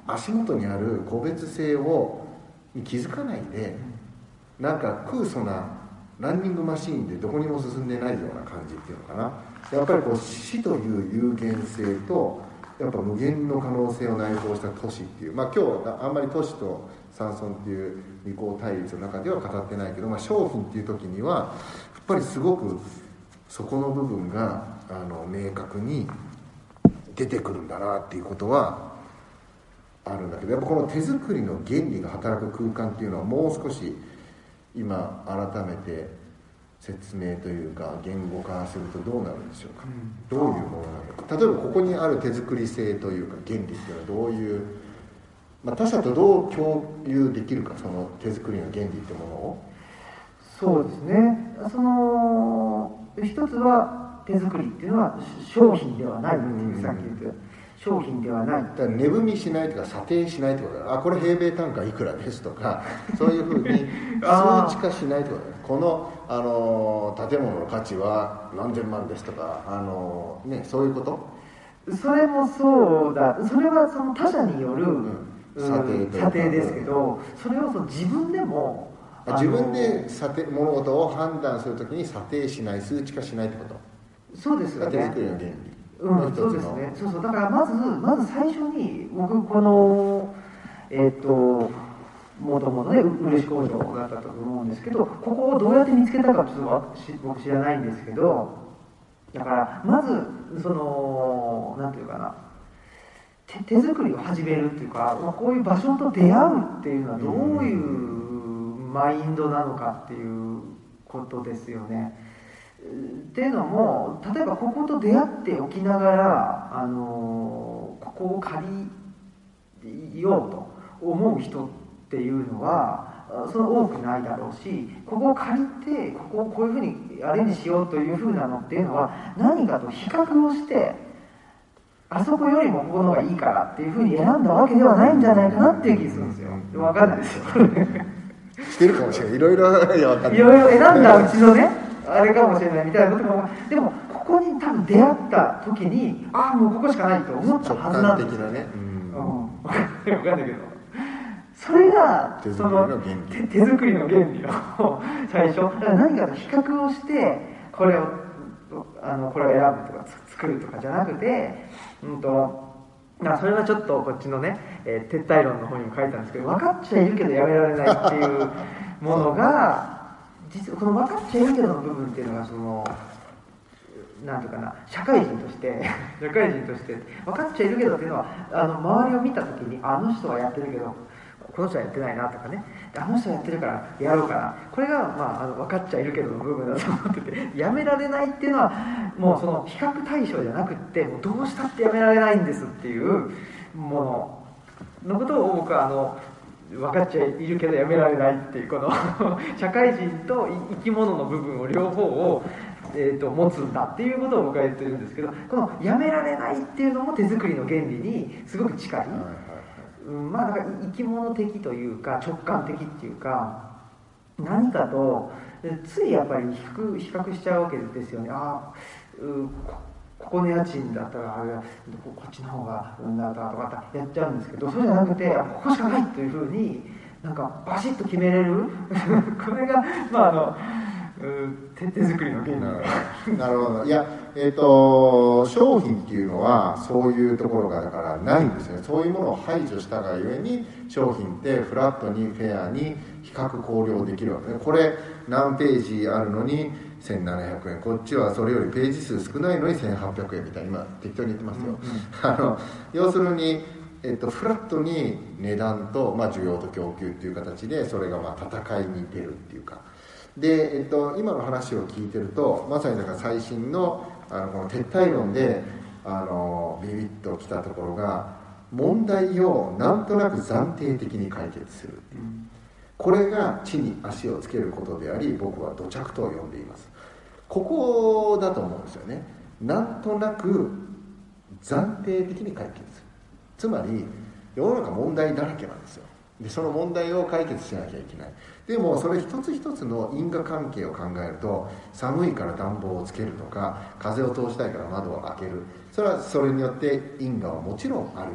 足元にある個別性をに気づかないでなんか空想なランニングマシーンでどこにも進んでないような感じっていうのかな。やっぱりこう死という有限性とやっぱ無限の可能性を内包した都市っていうまあ今日あんまり都市と山村っていう二項対立の中では語ってないけど、まあ、商品っていう時にはやっぱりすごくそこの部分があの明確に出てくるんだなっていうことはあるんだけどやっぱこの手作りの原理が働く空間っていうのはもう少し今改めて説明というか言語化するとどうなるんでしょうか、うん、どういうものなのか。例えばここにある手作り性というか原理っていうのはどういう、まあ、他者とどう共有できるかその手作りの原理ってものを。そうですね。その一つは手作りっていうのは商品ではないっていうさっき言った商品ではない。だから値踏みしないとか査定しないってことだあこれ平米単価いくらですとか そういうふうに数値化しないってことだこのあの建物の価値は何千万ですとかあの、ね、そういうこと？それもそうだ。それはその他者による、うん、査定査定ですけどそれをその自分でも自分で査定物事を判断するときに査定しない数値化しないってこと？そうですよね。手作りの原理うん、そうですね。そうそう。だからまずまず最初に僕このえっ、ー、ともともとね漆工場があったと思うんですけどここをどうやって見つけたかちょっと僕知らないんですけどだからまずそのなんていうかな手手作りを始めるっていうか、まあ、こういう場所と出会うっていうのはどういうマインドなのかっていうことですよね。っていうのも例えばここと出会っておきながら、あのここを借りようと思う人っていうのはその多くないだろうしここを借りてここをこういうふうにアレンジしようというふうなのっていうのは何かと比較をしてあそこよりもここの方がいいからっていうふうに選んだわけではないんじゃないかなっていう気がするんですよ。分かんないですよ。してるかもしれない。いろいろいやわかんないいろいろ選んだうちのね。あれかもしれないみたいなことも。でもここに多分出会った時にああもうここしかないと思った直はずなんです。よ感的なね、うん。うん、分かんないけど。それが手作りの原理。手手作りの原理を最初。何かと比較をしてこれをあのこれを選ぶとかつ作るとかじゃなくて、うんとまあ、それはちょっとこっちのね、えー撤退論の方にも書いたんですけど分かっちゃいるけどやめられないっていうものが実はこの分かっちゃいるけどの部分っていうのがそのなんていうかな社会人として社会人として。分かっちゃいるけどっていうのはあの周りを見た時にあの人はやってるけどこの人はやってないなとかね。あの人はやってるからやろうかな。これが、まあ、あの分かっちゃいるけどの部分だと思っててやめられないっていうのはもうその比較対象じゃなくってもうどうしたってやめられないんですっていうもの。のことを僕はあの分かっちゃいるけどやめられないっていうこの 社会人と生き物の部分を両方を、えー、と持つんだっていうことを僕は言ってるんですけどこのやめられないっていうのも手作りの原理にすごく近い。うん、まあだから生き物的というか直感的っていうか何かとついやっぱり比較比較しちゃうわけですよね。ああこここの家賃だったらあれここっちの方がうんだとかとかやっちゃうんですけどそうじゃなくてここしかないというふうになんかバシッと決めれる？これがまああのうん手手作りの原理なるほど。なるほど。いやえっ、と商品っていうのはそういうところがだからないんですよね。そういうものを排除したがゆえに商品ってフラットにフェアに比較考慮できるわけね。これ何ページあるのに1700円こっちはそれよりページ数少ないのに1800円みたいな。今適当に言ってますよ、あの要するにえっと、フラットに値段と、まあ、需要と供給っていう形でそれがまあ戦いに出るっていうか。で、えっと、今の話を聞いてるとまさにだから最新のあのこの撤退論であのビビッときたところが問題をなんとなく暫定的に解決するっていう。これが地に足をつけることであり僕は土着と呼んでいます。ここだと思うんですよね。なんとなく暫定的に解決する。つまり世の中問題だらけなんですよ。でその問題を解決しなきゃいけない。でもそれ一つ一つの因果関係を考えると寒いから暖房をつけるとか風を通したいから窓を開ける。それはそれによって因果はもちろんある。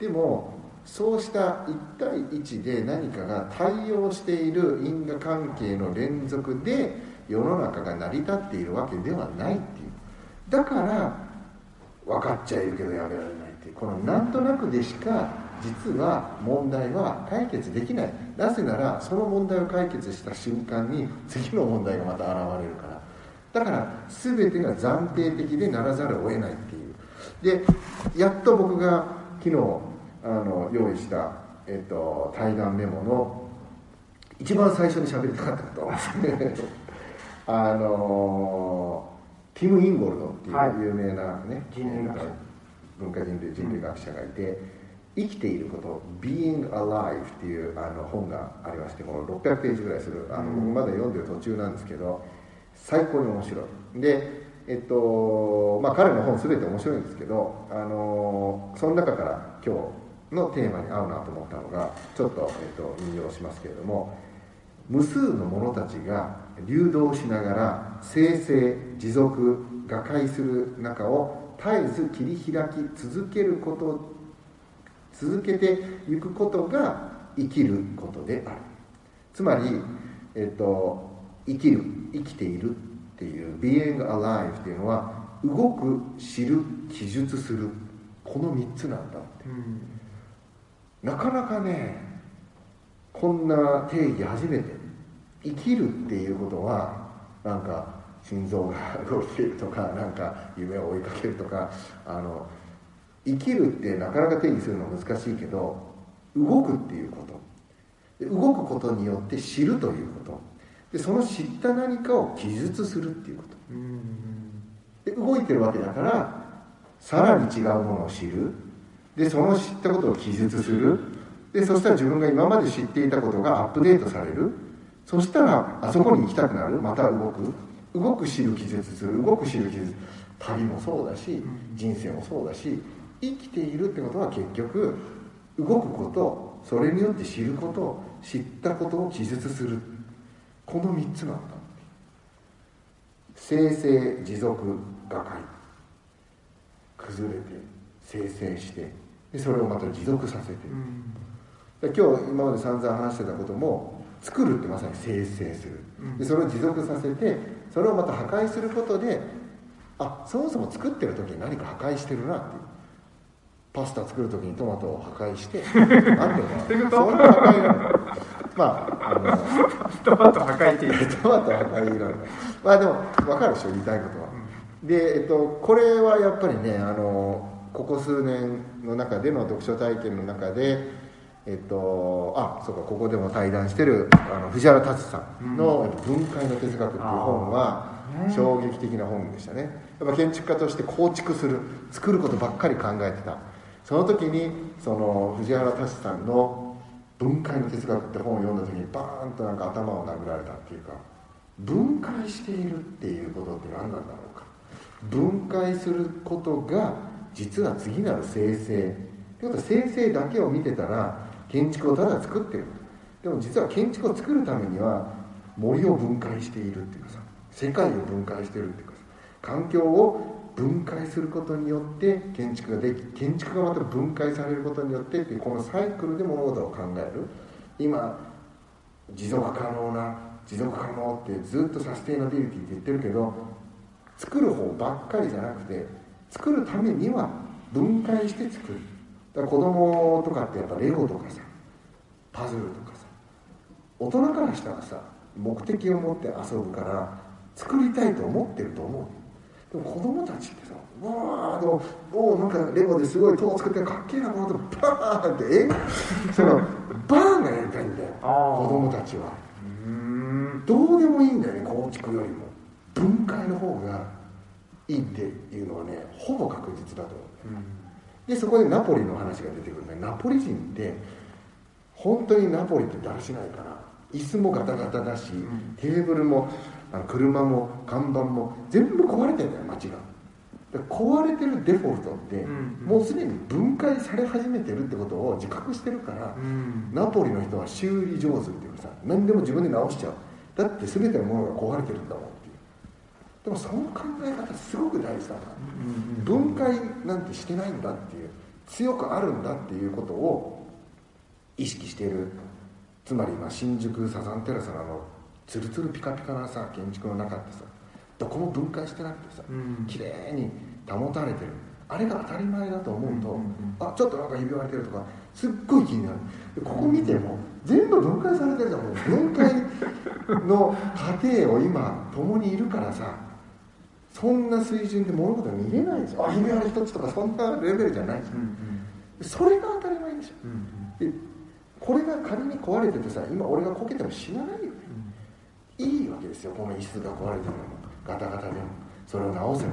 でもそうした1対1で何かが対応している因果関係の連続で世の中が成り立っているわけではないっていう。だから分かっちゃいるけどやめられないっていう。このなんとなくでしか実は問題は解決できない。なぜならその問題を解決した瞬間に次の問題がまた現れるから。だから全てが暫定的でならざるを得ないっていう。でやっと僕が昨日あの用意した、えっと、対談メモの一番最初に喋りたかったこと。あのティム・インゴルドってはい。いう有名なね、人類学者。文化人類人類学者がいて、生きていること「Being Alive」っていうあの本がありましてこの600ページぐらいするあの、僕まだ読んでる途中なんですけど最高に面白い。でえっとまあ彼の本全て面白いんですけどあのその中から今日のテーマに合うなと思ったのがちょっと、えっと、引用しますけれども無数の者たちが流動しながら生成持続瓦解する中を絶えず切り開き続けること続けていくことが生きることである。つまり、えっと、生きる生きているっていう being alive っていうのは動く知る記述するこの3つなんだって。うん。なかなかねこんな定義初めて。生きるっていうことはなんか心臓が動いているとかなんか夢を追いかけるとかあの生きるってなかなか定義するの難しいけど動くっていうこと。で動くことによって知るということ。でその知った何かを記述するっていうこと。で動いてるわけだからさらに違うものを知る。でその知ったことを記述する。でそしたら自分が今まで知っていたことがアップデートされる。そしたらあそこに行きたくなる。また動く。動く知る記述する。動く知る記述。旅もそうだし人生もそうだし生きているってことは結局動くことそれによって知ること知ったことを記述する。この3つなんだ生成持続瓦解崩れて生成してでそれをまた持続させて、で今日今まで散々話してたことも作るってまさに生成する。でそれを持続させてそれをまた破壊することであそもそも作ってる時に何か破壊してるなっていうパスタ作る時にトマトを破壊して そんな破壊なのまああのトマト破壊っていう。トマトは赤い色まあでも分かるでしょ言いたいことは、で、えっと、これはやっぱりねあのここ数年の中での読書体験の中でえっとあそうかここでも対談してるあの藤原達さんの「分解の哲学」っていう本は衝撃的な本でしたね。やっぱ建築家として構築する作ることばっかり考えてたその時にその藤原達さんの分解の哲学って本を読んだ時にバーンとなんか頭を殴られたっていうか分解しているっていうことって何なんだろうか。分解することが実は次なる生成。ってことは生成だけを見てたら建築をただ作ってる。でも実は建築を作るためには森を分解しているっていうかさ世界を分解してるっていうかさ環境を分解することによって建築ができ建築がまた分解されることによってっていうこのサイクルで物事を考える。今持続可能な持続可能ってずっとサステイナビリティって言ってるけど作る方ばっかりじゃなくて作るためには分解して作る。だから子供とかってやっぱレゴとかさパズルとかさ大人からしたらさ目的を持って遊ぶから作りたいと思ってると思う。でも子供たちってさうわーでもおおなんかレゴですごい塔作ってかっけえなこのとバーンってえ？そのバーンがやりたいんだよ子供たちは。うんどうでもいいんだよね構築よりも。分解の方がいいっていうのはねほぼ確実だと思う。でそこでナポリの話が出てくるねナポリ人って本当にナポリってだらしないから椅子もガタガタだし、テーブルもあの車も看板も全部壊れてんだよ街が。壊れてるデフォルトって、うんもうすでに分解され始めてるってことを自覚してるから、うん。ナポリの人は修理上手っていうかさ何でも自分で直しちゃう。だって全てのものが壊れてるんだもんっていう。でもその考え方すごく大事だな分解なんてしてないんだっていう強くあるんだっていうことを意識している。つまり今新宿サザンテラスのあのツルツルピカピカなさ建築の中ってさどこも分解してなくてさうん。綺麗に保たれてる。あれが当たり前だと思うと、うんうんうん。あちょっとなんかひび割れてるとかすっごい気になる。でここ見ても全部分解されてるじゃんもう。分解の過程を今共にいるからさそんな水準で物事見れないじゃん。あひび割れ一つとかそんなレベルじゃないじゃうんん。それが当たり前でしょ。うんでこれが仮に壊れててさ今俺がこけても死なないいいわけですよ。この椅子が壊れてるガタガタでも。それを直せば。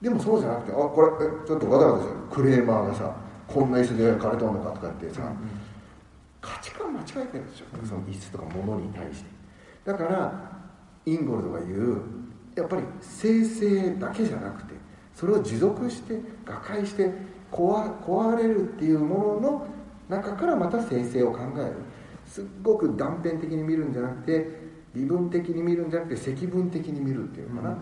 でもそうじゃなくてあこれえちょっとガタガタしてるクレーマーがさこんな椅子で枯れたのかとかってさ、価値観間違えてるでしょ。その椅子とか物に対して。だからインゴルドが言うやっぱり生成だけじゃなくてそれを持続して瓦解して壊壊れるっていうものの中からまた生成を考える。すっごく断片的に見るんじゃなくて微分的に見るんじゃなくて積分的に見るっていうのかな、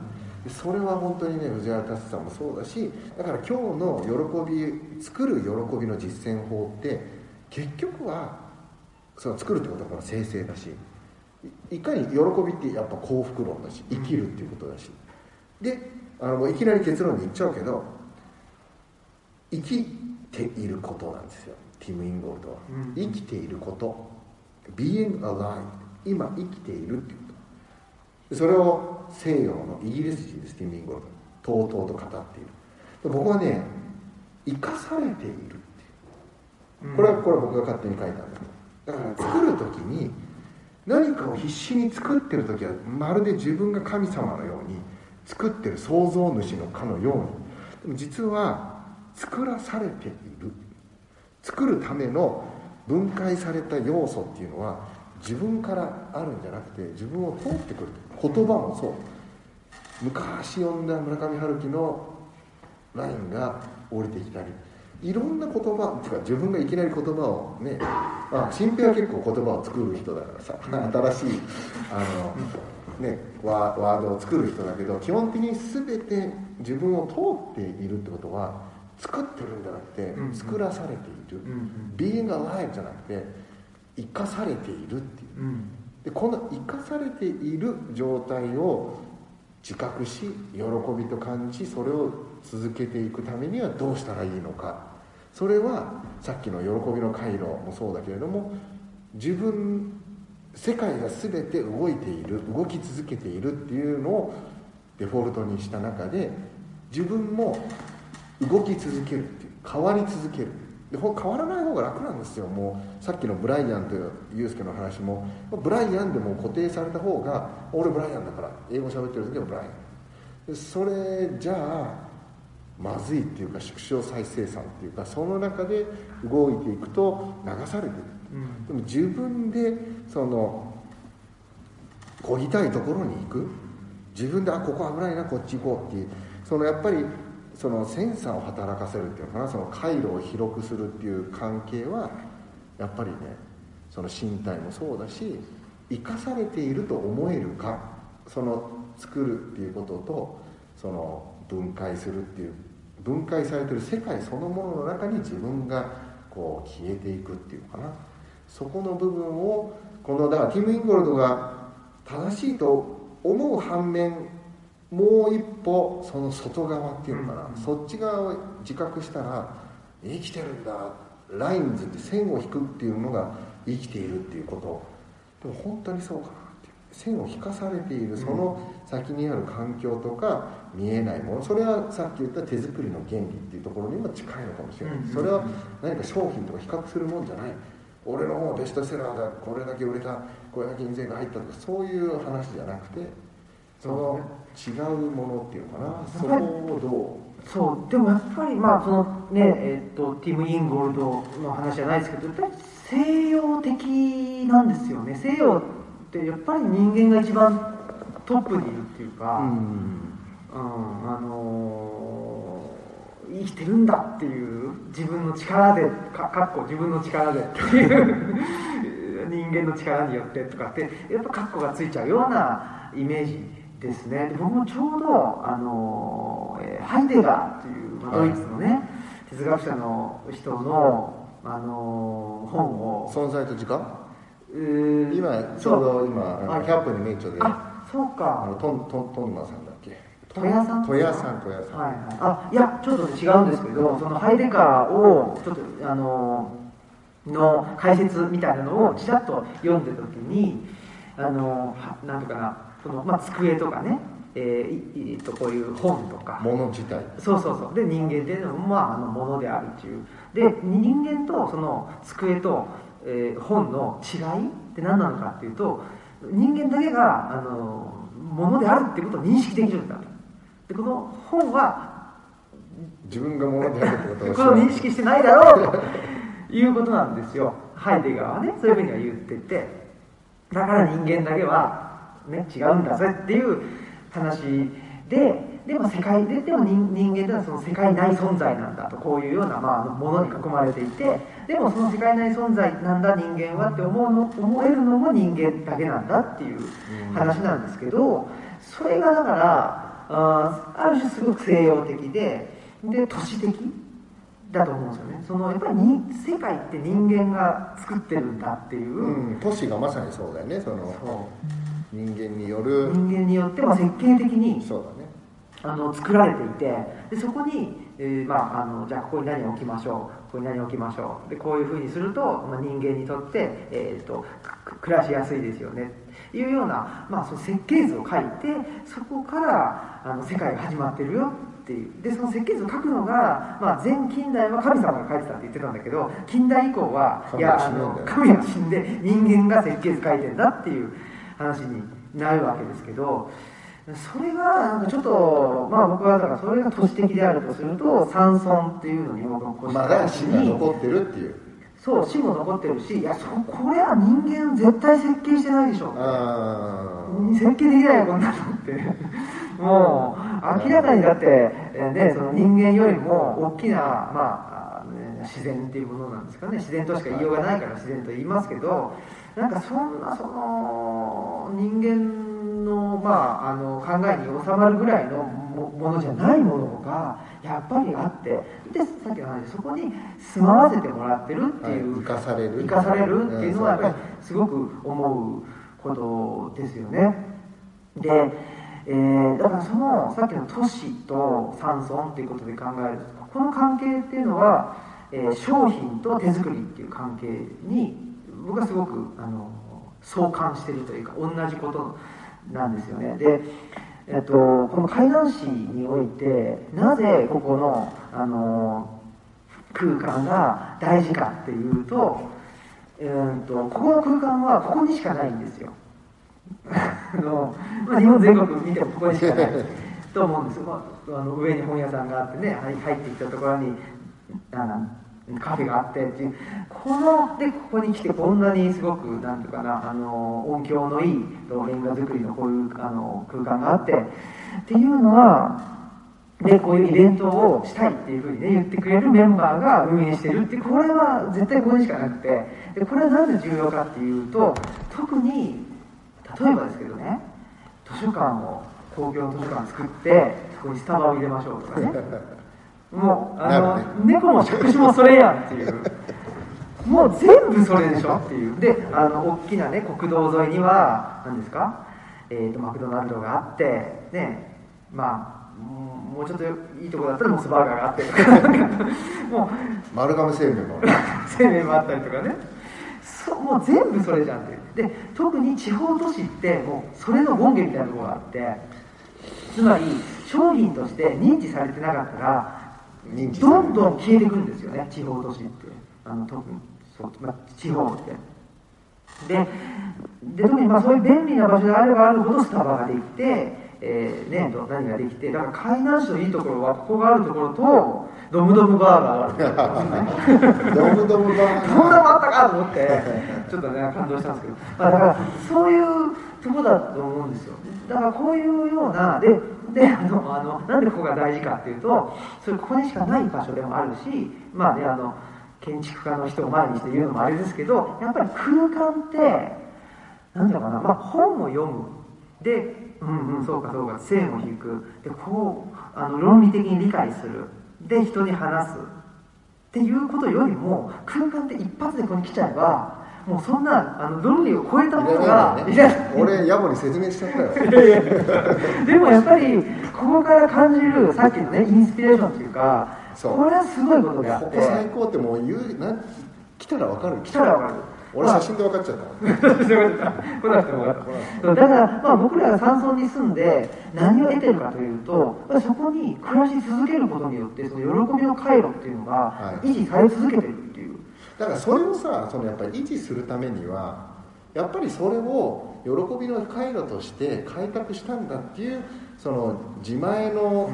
でそれは本当にね藤原達さんもそうだしだから今日の喜び作る喜びの実践法って結局はその作るってことはこの生成だしいいかに喜びってやっぱ幸福論だし生きるっていうことだし。であのもういきなり結論に言っちゃうけど生きていることなんですよ。ティム・インゴールドは、うん。生きていること。Being alive 今生きているっていうこと。それを西洋のイギリス人ですティム・インゴルドとうとうと語っている。僕はね生かされているっていう。これはこれは僕が勝手に書いたんだけどだから作る時に何かを必死に作ってる時はまるで自分が神様のように作ってる創造主のかのように。でも実は作らされている。作るための分解された要素っていうのは自分からあるんじゃなくて自分を通ってくる言葉もそう。昔読んだ村上春樹のラインが降りてきたり。いろんな言葉っていうか自分がいきなり言葉をねあ新平は結構言葉を作る人だからさ新しいあの、ね、ワワードを作る人だけど基本的に全て自分を通っているってことは作ってるんじゃなくて作らされている、うんうん、being alive じゃなくて生かされているっていう、うん、でこの生かされている状態を自覚し喜びと感じそれを続けていくためにはどうしたらいいのか。それはさっきの喜びの回路もそうだけれども自分世界が全て動いている動き続けているっていうのをデフォルトにした中で自分も動き続けるっていう変わり続けるで変わらない方が楽なんですよ。もうさっきのブライアンとユースケの話も。ブライアンでも固定された方が俺ブライアンだから英語喋ってる時はブライアン。それじゃあまずいっていうか縮小再生産っていうかその中で動いていくと流されてる、うん、でも自分でその漕ぎたいところに行く。自分であここ危ないなこっち行こうっていう。そのやっぱりそのセンサーを働かせるっていうのかなその回路を広くするっていう関係はやっぱりねその身体もそうだし生かされていると思えるかその作るっていうこととその分解するっていう分解されてる世界そのものの中に自分がこう消えていくっていうのかな。そこの部分をこのだからティム・インゴルドが正しいと思う反面もう一歩その外側っていうのかな、うん、そっち側を自覚したら生きてるんだ。ラインズって線を引くっていうのが生きているっていうこと。でも本当にそうかなって線を引かされている。その先にある環境とか見えないもの。それはさっき言った手作りの原理っていうところにも近いのかもしれない、それは何か商品とか比較するもんじゃない。俺の方ベストセラーだ。これだけ売れた。これだけ印税が入ったとかそういう話じゃなくてその違うものっていうのかな？そこをどう？そう。でもやっぱりまあそのねえー、っとティム・インゴールドの話じゃないですけどやっぱり西洋的なんですよね。西洋ってやっぱり人間が一番トップにいるっていうか、うん、うん、あのー、生きてるんだっていう自分の力でかかっこ自分の力でっていう 人間の力によってとかってやっぱカッコがついちゃうようなイメージですね。で僕もちょうどあの、えー、ハイデガーという、まあ、ドイツのね、はい、哲学者の人の、あの本を存在と時間？今ちょうど今100分に名著であそうか。あのトントントンマさんだっけ？戸谷さん？戸谷さん戸谷さん、はいはい、あいやちょっと違うんですけどそのハイデガーをちょっとあのの解説みたいなのをちらっと読んでる時にあのなんとかなその、まあ、机とかね、えー、とこういう本とか。物自体。そうそうそう。で人間っていうのも、まあ、あのものであるっていう。で人間とその机と、えー、本の違いって何なのかっていうと人間だけがあのものであるっていうことを認識できるんだでこの本は自分がものであるってことを認識してないだろうということなんですよ。ハイデガーはねそういうふうには言ってて。だから人間だけはね、違うんだぜっていう話ででも世界ででも人人間というのはその世界内存在なんだとこういうような、まあ、ものに囲まれていてでもその世界内存在なんだ人間はって思うの思えるのも人間だけなんだっていう話なんですけどそれがだからあある種すごく西洋的でで都市的だと思うんですよね。そのやっぱりに世界って人間が作ってるんだっていう、うん、都市がまさにそうだよねその人間による人間によっても設計的にそうだね。あの作られていてでそこに、えー、まあ、あのじゃあここに何を置きましょうここに何を置きましょうでこういうふうにすると、まあ、人間にとって、えーと、暮らしやすいですよねいうような、まあ、その設計図を書いてそこからあの世界が始まってるよっていう。でその設計図を書くのが、まあ、前近代は神様が書いてたって言ってたんだけど近代以降はいやあの神が死んで人間が設計図書いてんだっていう話になるわけですけどそれがなんかちょっとまあ僕はだからそれが都市的であるとすると山村っていうのに僕もまだ死が残ってるっていう。そう死も残ってるしいやそこれは人間絶対設計してないでしょ。設計できないよこんなのって。もう明らかにだって、ね、その人間よりも大きな、まあ、自然っていうものなんですかね。自然としか言いようがないから自然と言いますけどなんかそんなその人間の,、まあ、あの考えに収まるぐらいのものじゃないものがやっぱりあってでさっきの話そこに住まわせてもらってるっていう、はい、生かされる。生かされるっていうのはやっぱりすごく思うことですよね。で、えー、だからそのさっきの都市と山村っていうことで考えるとこの関係っていうのは、えー、商品と手作りっていう関係に僕はすごくあの相関してるというか同じことなんですよね。でえっと、この海南市においてなぜここのあの空間が大事かっていうと,、えーと、ここの空間はここにしかないんですよ。あの、まあ、日本全国見てもここにしかないと思うんです、まあ、あの上に本屋さんがあってね入ってきたところにあのカフェがあってっていう。このでここに来てこんなにすごくなんていうかなあの音響のいいレンガ作りのこういうあの空間があってっていうのはでこういうイベントをしたいっていうふうにね言ってくれるメンバーが運営してるってこれは絶対ここにしかなくて。でこれはなぜ重要かっていうと特に例えばですけどね図書館を公共図書館作ってそこにスタバを入れましょうとかね。もうあの、ね、猫も借子もそれやんっていう。もう全部それでしょっていう。であの大きなね国道沿いには何ですか、えーと、マクドナルドがあってねまあもうちょっといいとこだったらモスバーガーがあってとか。もう丸亀製麺も 製麺もあったりとかね。そもう全部それじゃんっていう。で特に地方都市ってもうそれの権限みたいなところがあって。つまり商品として認知されてなかったらどんどん消えていくんですよね。地方都市って。あの特にそう、まあ、地方って。でで特にまあそういう便利な場所であればあるほどスタバができて、えーね、何ができてだから海南市のいいところはここがあるところとドムドムバーがあるドムドムバー。ドムドムあったかと思ってちょっとね感動したんですけど、まあ、だからそういうとこだと思うんですよ。だからこういうようなでであのあのなんでここが大事かっていうとそれここにしかない場所でもあるしまあねあの建築家の人を前にして言うのもあれですけどやっぱり空間ってなんだかな、まあ、本を読む。でうんうんそうかそうか線を引く。でこうあの論理的に理解する。で人に話す。っていうことよりも空間って一発でここに来ちゃえばもうそんなあの論理を超えたものがいや、ね、俺野暮に説明しちゃったよ。でもやっぱりここから感じるさっきのねインスピレーションっていうかこれはすごいことであって。ここ最高ってもう言うな来たら分かる。来たら分かる。俺写真で分かっちゃった。来なくてもだから、まあ、僕らが山村に住んで何を得てるかというと、そこに暮らし続けることによって、その喜びの回路っていうのが維持され続けてる。っていう。だからそれをさそのやっぱり維持するためにはやっぱりそれを喜びの回路として開拓したんだっていうその自前の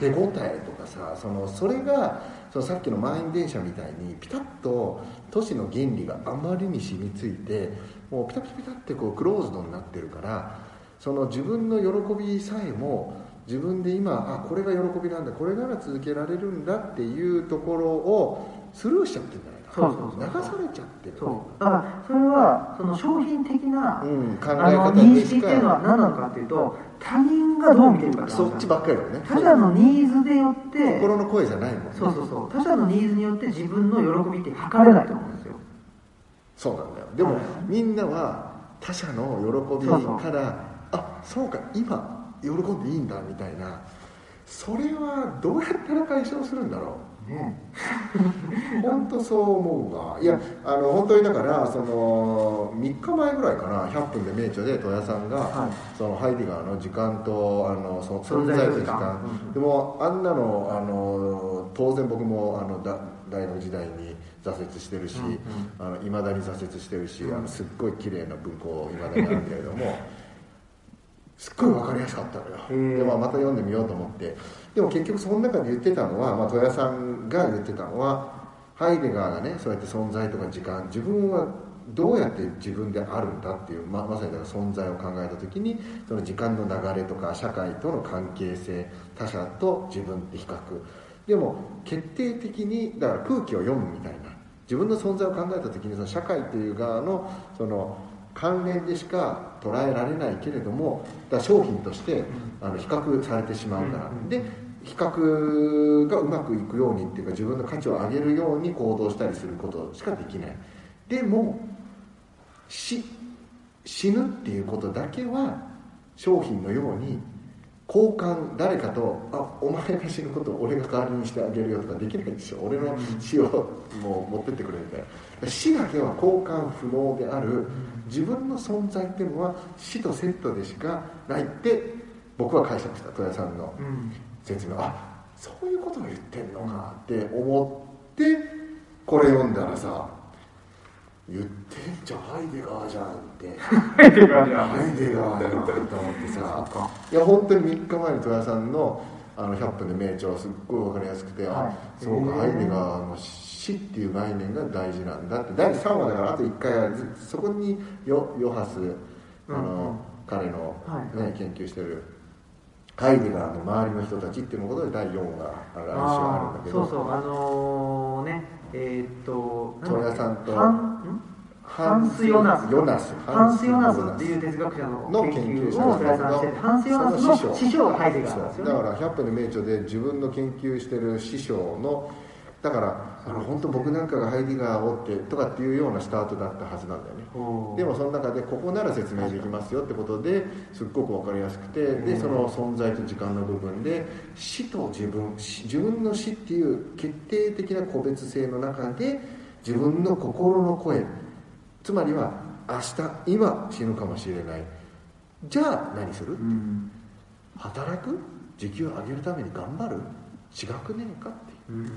手応えとかさそのそれがそのさっきの満員電車みたいにピタッと都市の原理があまりに染みついてもうピタピタピタってこうクローズドになってるからその自分の喜びさえも自分で今あこれが喜びなんだこれなら続けられるんだっていうところをスルーしちゃってるんじゃないそうそう流されちゃってる。そう。だからそれはその商品的な、うん、考え方認識っていうのは何なのかっていうと他人がどう見てるかそっちばっかりだよね。他者のニーズでよって心の声じゃないもん、ね、そうそうそう。他者のニーズによって自分の喜びって測れないと思うんですよ。そうなんだよ。でも、はい、みんなは他者の喜びからあそうか今喜んでいいんだみたいな。それはどうやったら解消するんだろうね。本当そう思うわ。いやあの本当にだからその3日前ぐらいかな100分で名著で戸谷さんが、はい。そのハイデガーの時間とあのそ存存在と時間。間うん。でもあんなのあの当然僕もあのだ大学時代に挫折してるしうんうん。あの未だに挫折してるし、うんあのすっごい綺麗な文庫未だにあるけれどもすっごい分かりやすかったのよ。で、まあ、また読んでみようと思って。でも結局その中で言ってたのは、まあ、戸谷さんが言ってたのはハイデガーがねそうやって存在とか時間自分はどうやって自分であるんだっていうままさにだから存在を考えた時にその時間の流れとか社会との関係性他者と自分って比較。でも決定的にだから空気を読むみたいな。自分の存在を考えた時にその社会という側のその関連でしか捉えられないけれどもだ商品としてあの比較されてしまうから、うんで比較がうまくいくようにっていうか自分の価値を上げるように行動したりすることしかできない。でも死死ぬっていうことだけは商品のように交換誰かと「あお前が死ぬことを俺が代わりにしてあげるよ」とかできないでしょ。俺の死をもう持ってってくれみたいな死だけは交換不能である。自分の存在っていうのは死とセットでしかないって僕は解釈した戸谷さんのうん。説明あそういうことを言ってんのかって思ってこれ読んだらさ言ってんじゃんハイデガーじゃんって。ハイデガーじゃん。ハイデガーやなと思ってさ。いや本当に3日前に戸谷さんのあの100分で名著すっごい分かりやすくて、あはい。そうかハイデガーの死死っていう概念が大事なんだって第3話だからあと1回はずそこにヨヨハスあの、うんうん彼の、はい研究してるハイデガーの周りの人たちっていうことで第4話あの来週あるんだけどそうそうあのー、ねえーっと戸谷さんとハンハンス・ヨナスヨナスハンス・ヨナスっていう哲学者の研究者を戸谷さんしてハンス・ヨナスのその師匠がハイデガーなんですよねだから100分の名著で自分の研究してる師匠のだからあの本当僕なんかがハイデガーをってとかっていうようなスタートだったはずなんだよね。でもその中でここなら説明できますよってことですっごく分かりやすくてでその存在と時間の部分で死と自分死自分の死っていう決定的な個別性の中で自分の心の声つまりは明日今死ぬかもしれない。じゃあ何する？うん。働く？時給を上げるために頑張る？違くねえかっていう。うん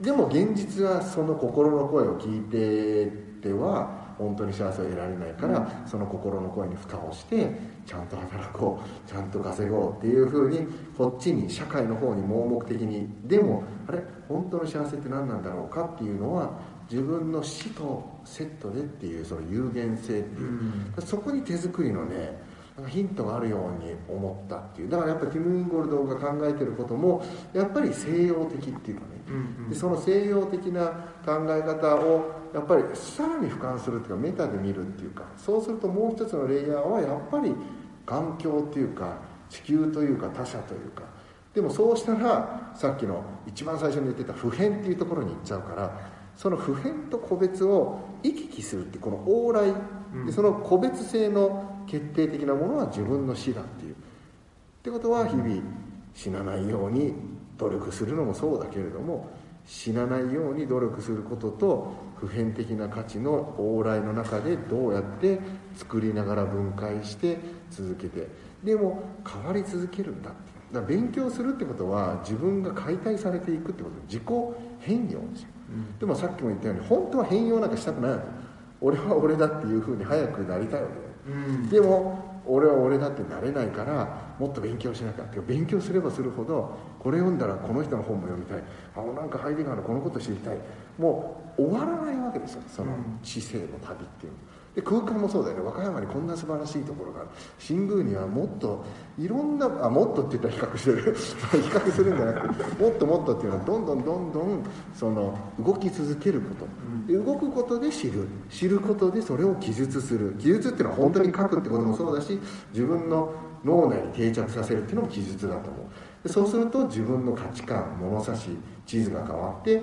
でも現実はその心の声を聞いてては本当に幸せを得られないから、その心の声に蓋をしてちゃんと働こうちゃんと稼ごうっていうふうにこっちに社会の方に盲目的にでもあれ本当の幸せって何なんだろうかっていうのは自分の死とセットでっていうその有限性っていう、うん。そこに手作りのねなんかヒントがあるように思ったっていう。だからやっぱりティム・インゴルドが考えてることもやっぱり西洋的っていうかね、うんでその西洋的な考え方をやっぱりさらに俯瞰するっていうかメタで見るっていうか。そうするともう一つのレイヤーはやっぱり環境っていうか地球というか他者というか。でもそうしたらさっきの一番最初に言ってた普遍っていうところに行っちゃうからその普遍と個別を行き来するってこの往来。うん。でその個別性の決定的なものは自分の死だっていう。ってことは日々死なないように努力するのもそうだけれども死なないように努力することと普遍的な価値の往来の中でどうやって作りながら分解して続けて。でも変わり続けるんだだ勉強するってことは自分が解体されていくってこと。自己変容ですよ。うん。でもさっきも言ったように本当は変容なんかしたくないの俺は俺だっていうふうに早くなりたいわけでも俺は俺だってなれないからもっと勉強しなきゃって。勉強すればするほどこれ読んだらこの人の本も読みたい。あなんかハイデガーのこのこと知りたい。もう終わらないわけですよそのうん。知性の旅っていうの。で空間もそうだよね。和歌山にこんな素晴らしいところがある。新宮にはもっといろんなあもっとって言ったら比較してる。比較するんじゃなくてもっともっとっていうのはどんどんどんどんその動き続けることで動くことで知る。知ることでそれを記述する。記述っていうのは本当に書くってこともそうだし自分の脳内に定着させるっていうのも記述だと思う。でそうすると自分の価値観物差し地図が変わって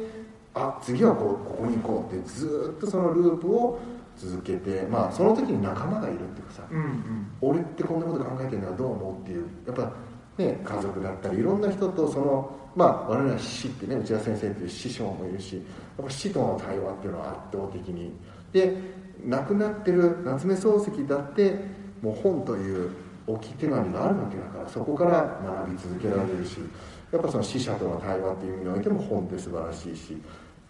あ次はこうここに行こうってずーっとそのループを続けてまあその時に仲間がいるっていうかさうんうん。俺ってこんなこと考えてるのはどう思うっていうやっぱね、家族だったりいろんな人とそのまあ我々は死ってね内田先生っていう師匠もいるしやっぱ死との対話っていうのは圧倒的に。で亡くなってる夏目漱石だってもう本という置き手紙があるわけだからそこから学び続けられるしやっぱその死者との対話っていう意味においても本って素晴らしいし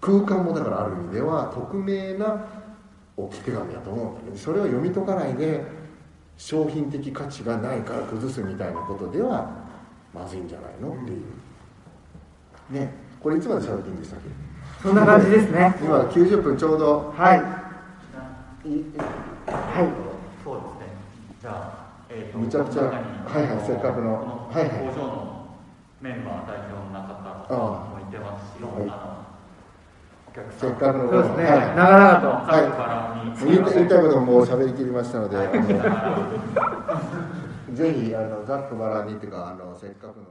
空間もだからある意味では匿名な置き手紙だと思うんだけどそれを読み解かないで商品的価値がないから崩すみたいなことではまずいんじゃないのっていう。ね。これいつまで喋っていいんでしたっけ？そんな感じですね。今90分ちょうど。はい。いはい。そうですね。じゃあ、えーとむちゃくちゃはいはいせっかくのはいはい。工場のメンバー代表の中からもいてますし、はい。あのお客さん。せっかくのそうですね、はい。長々と。各からに言い。たい。言いたいことももう喋りきりましたので、ぜひあのざっくばらんにっていうかあのせっかくの。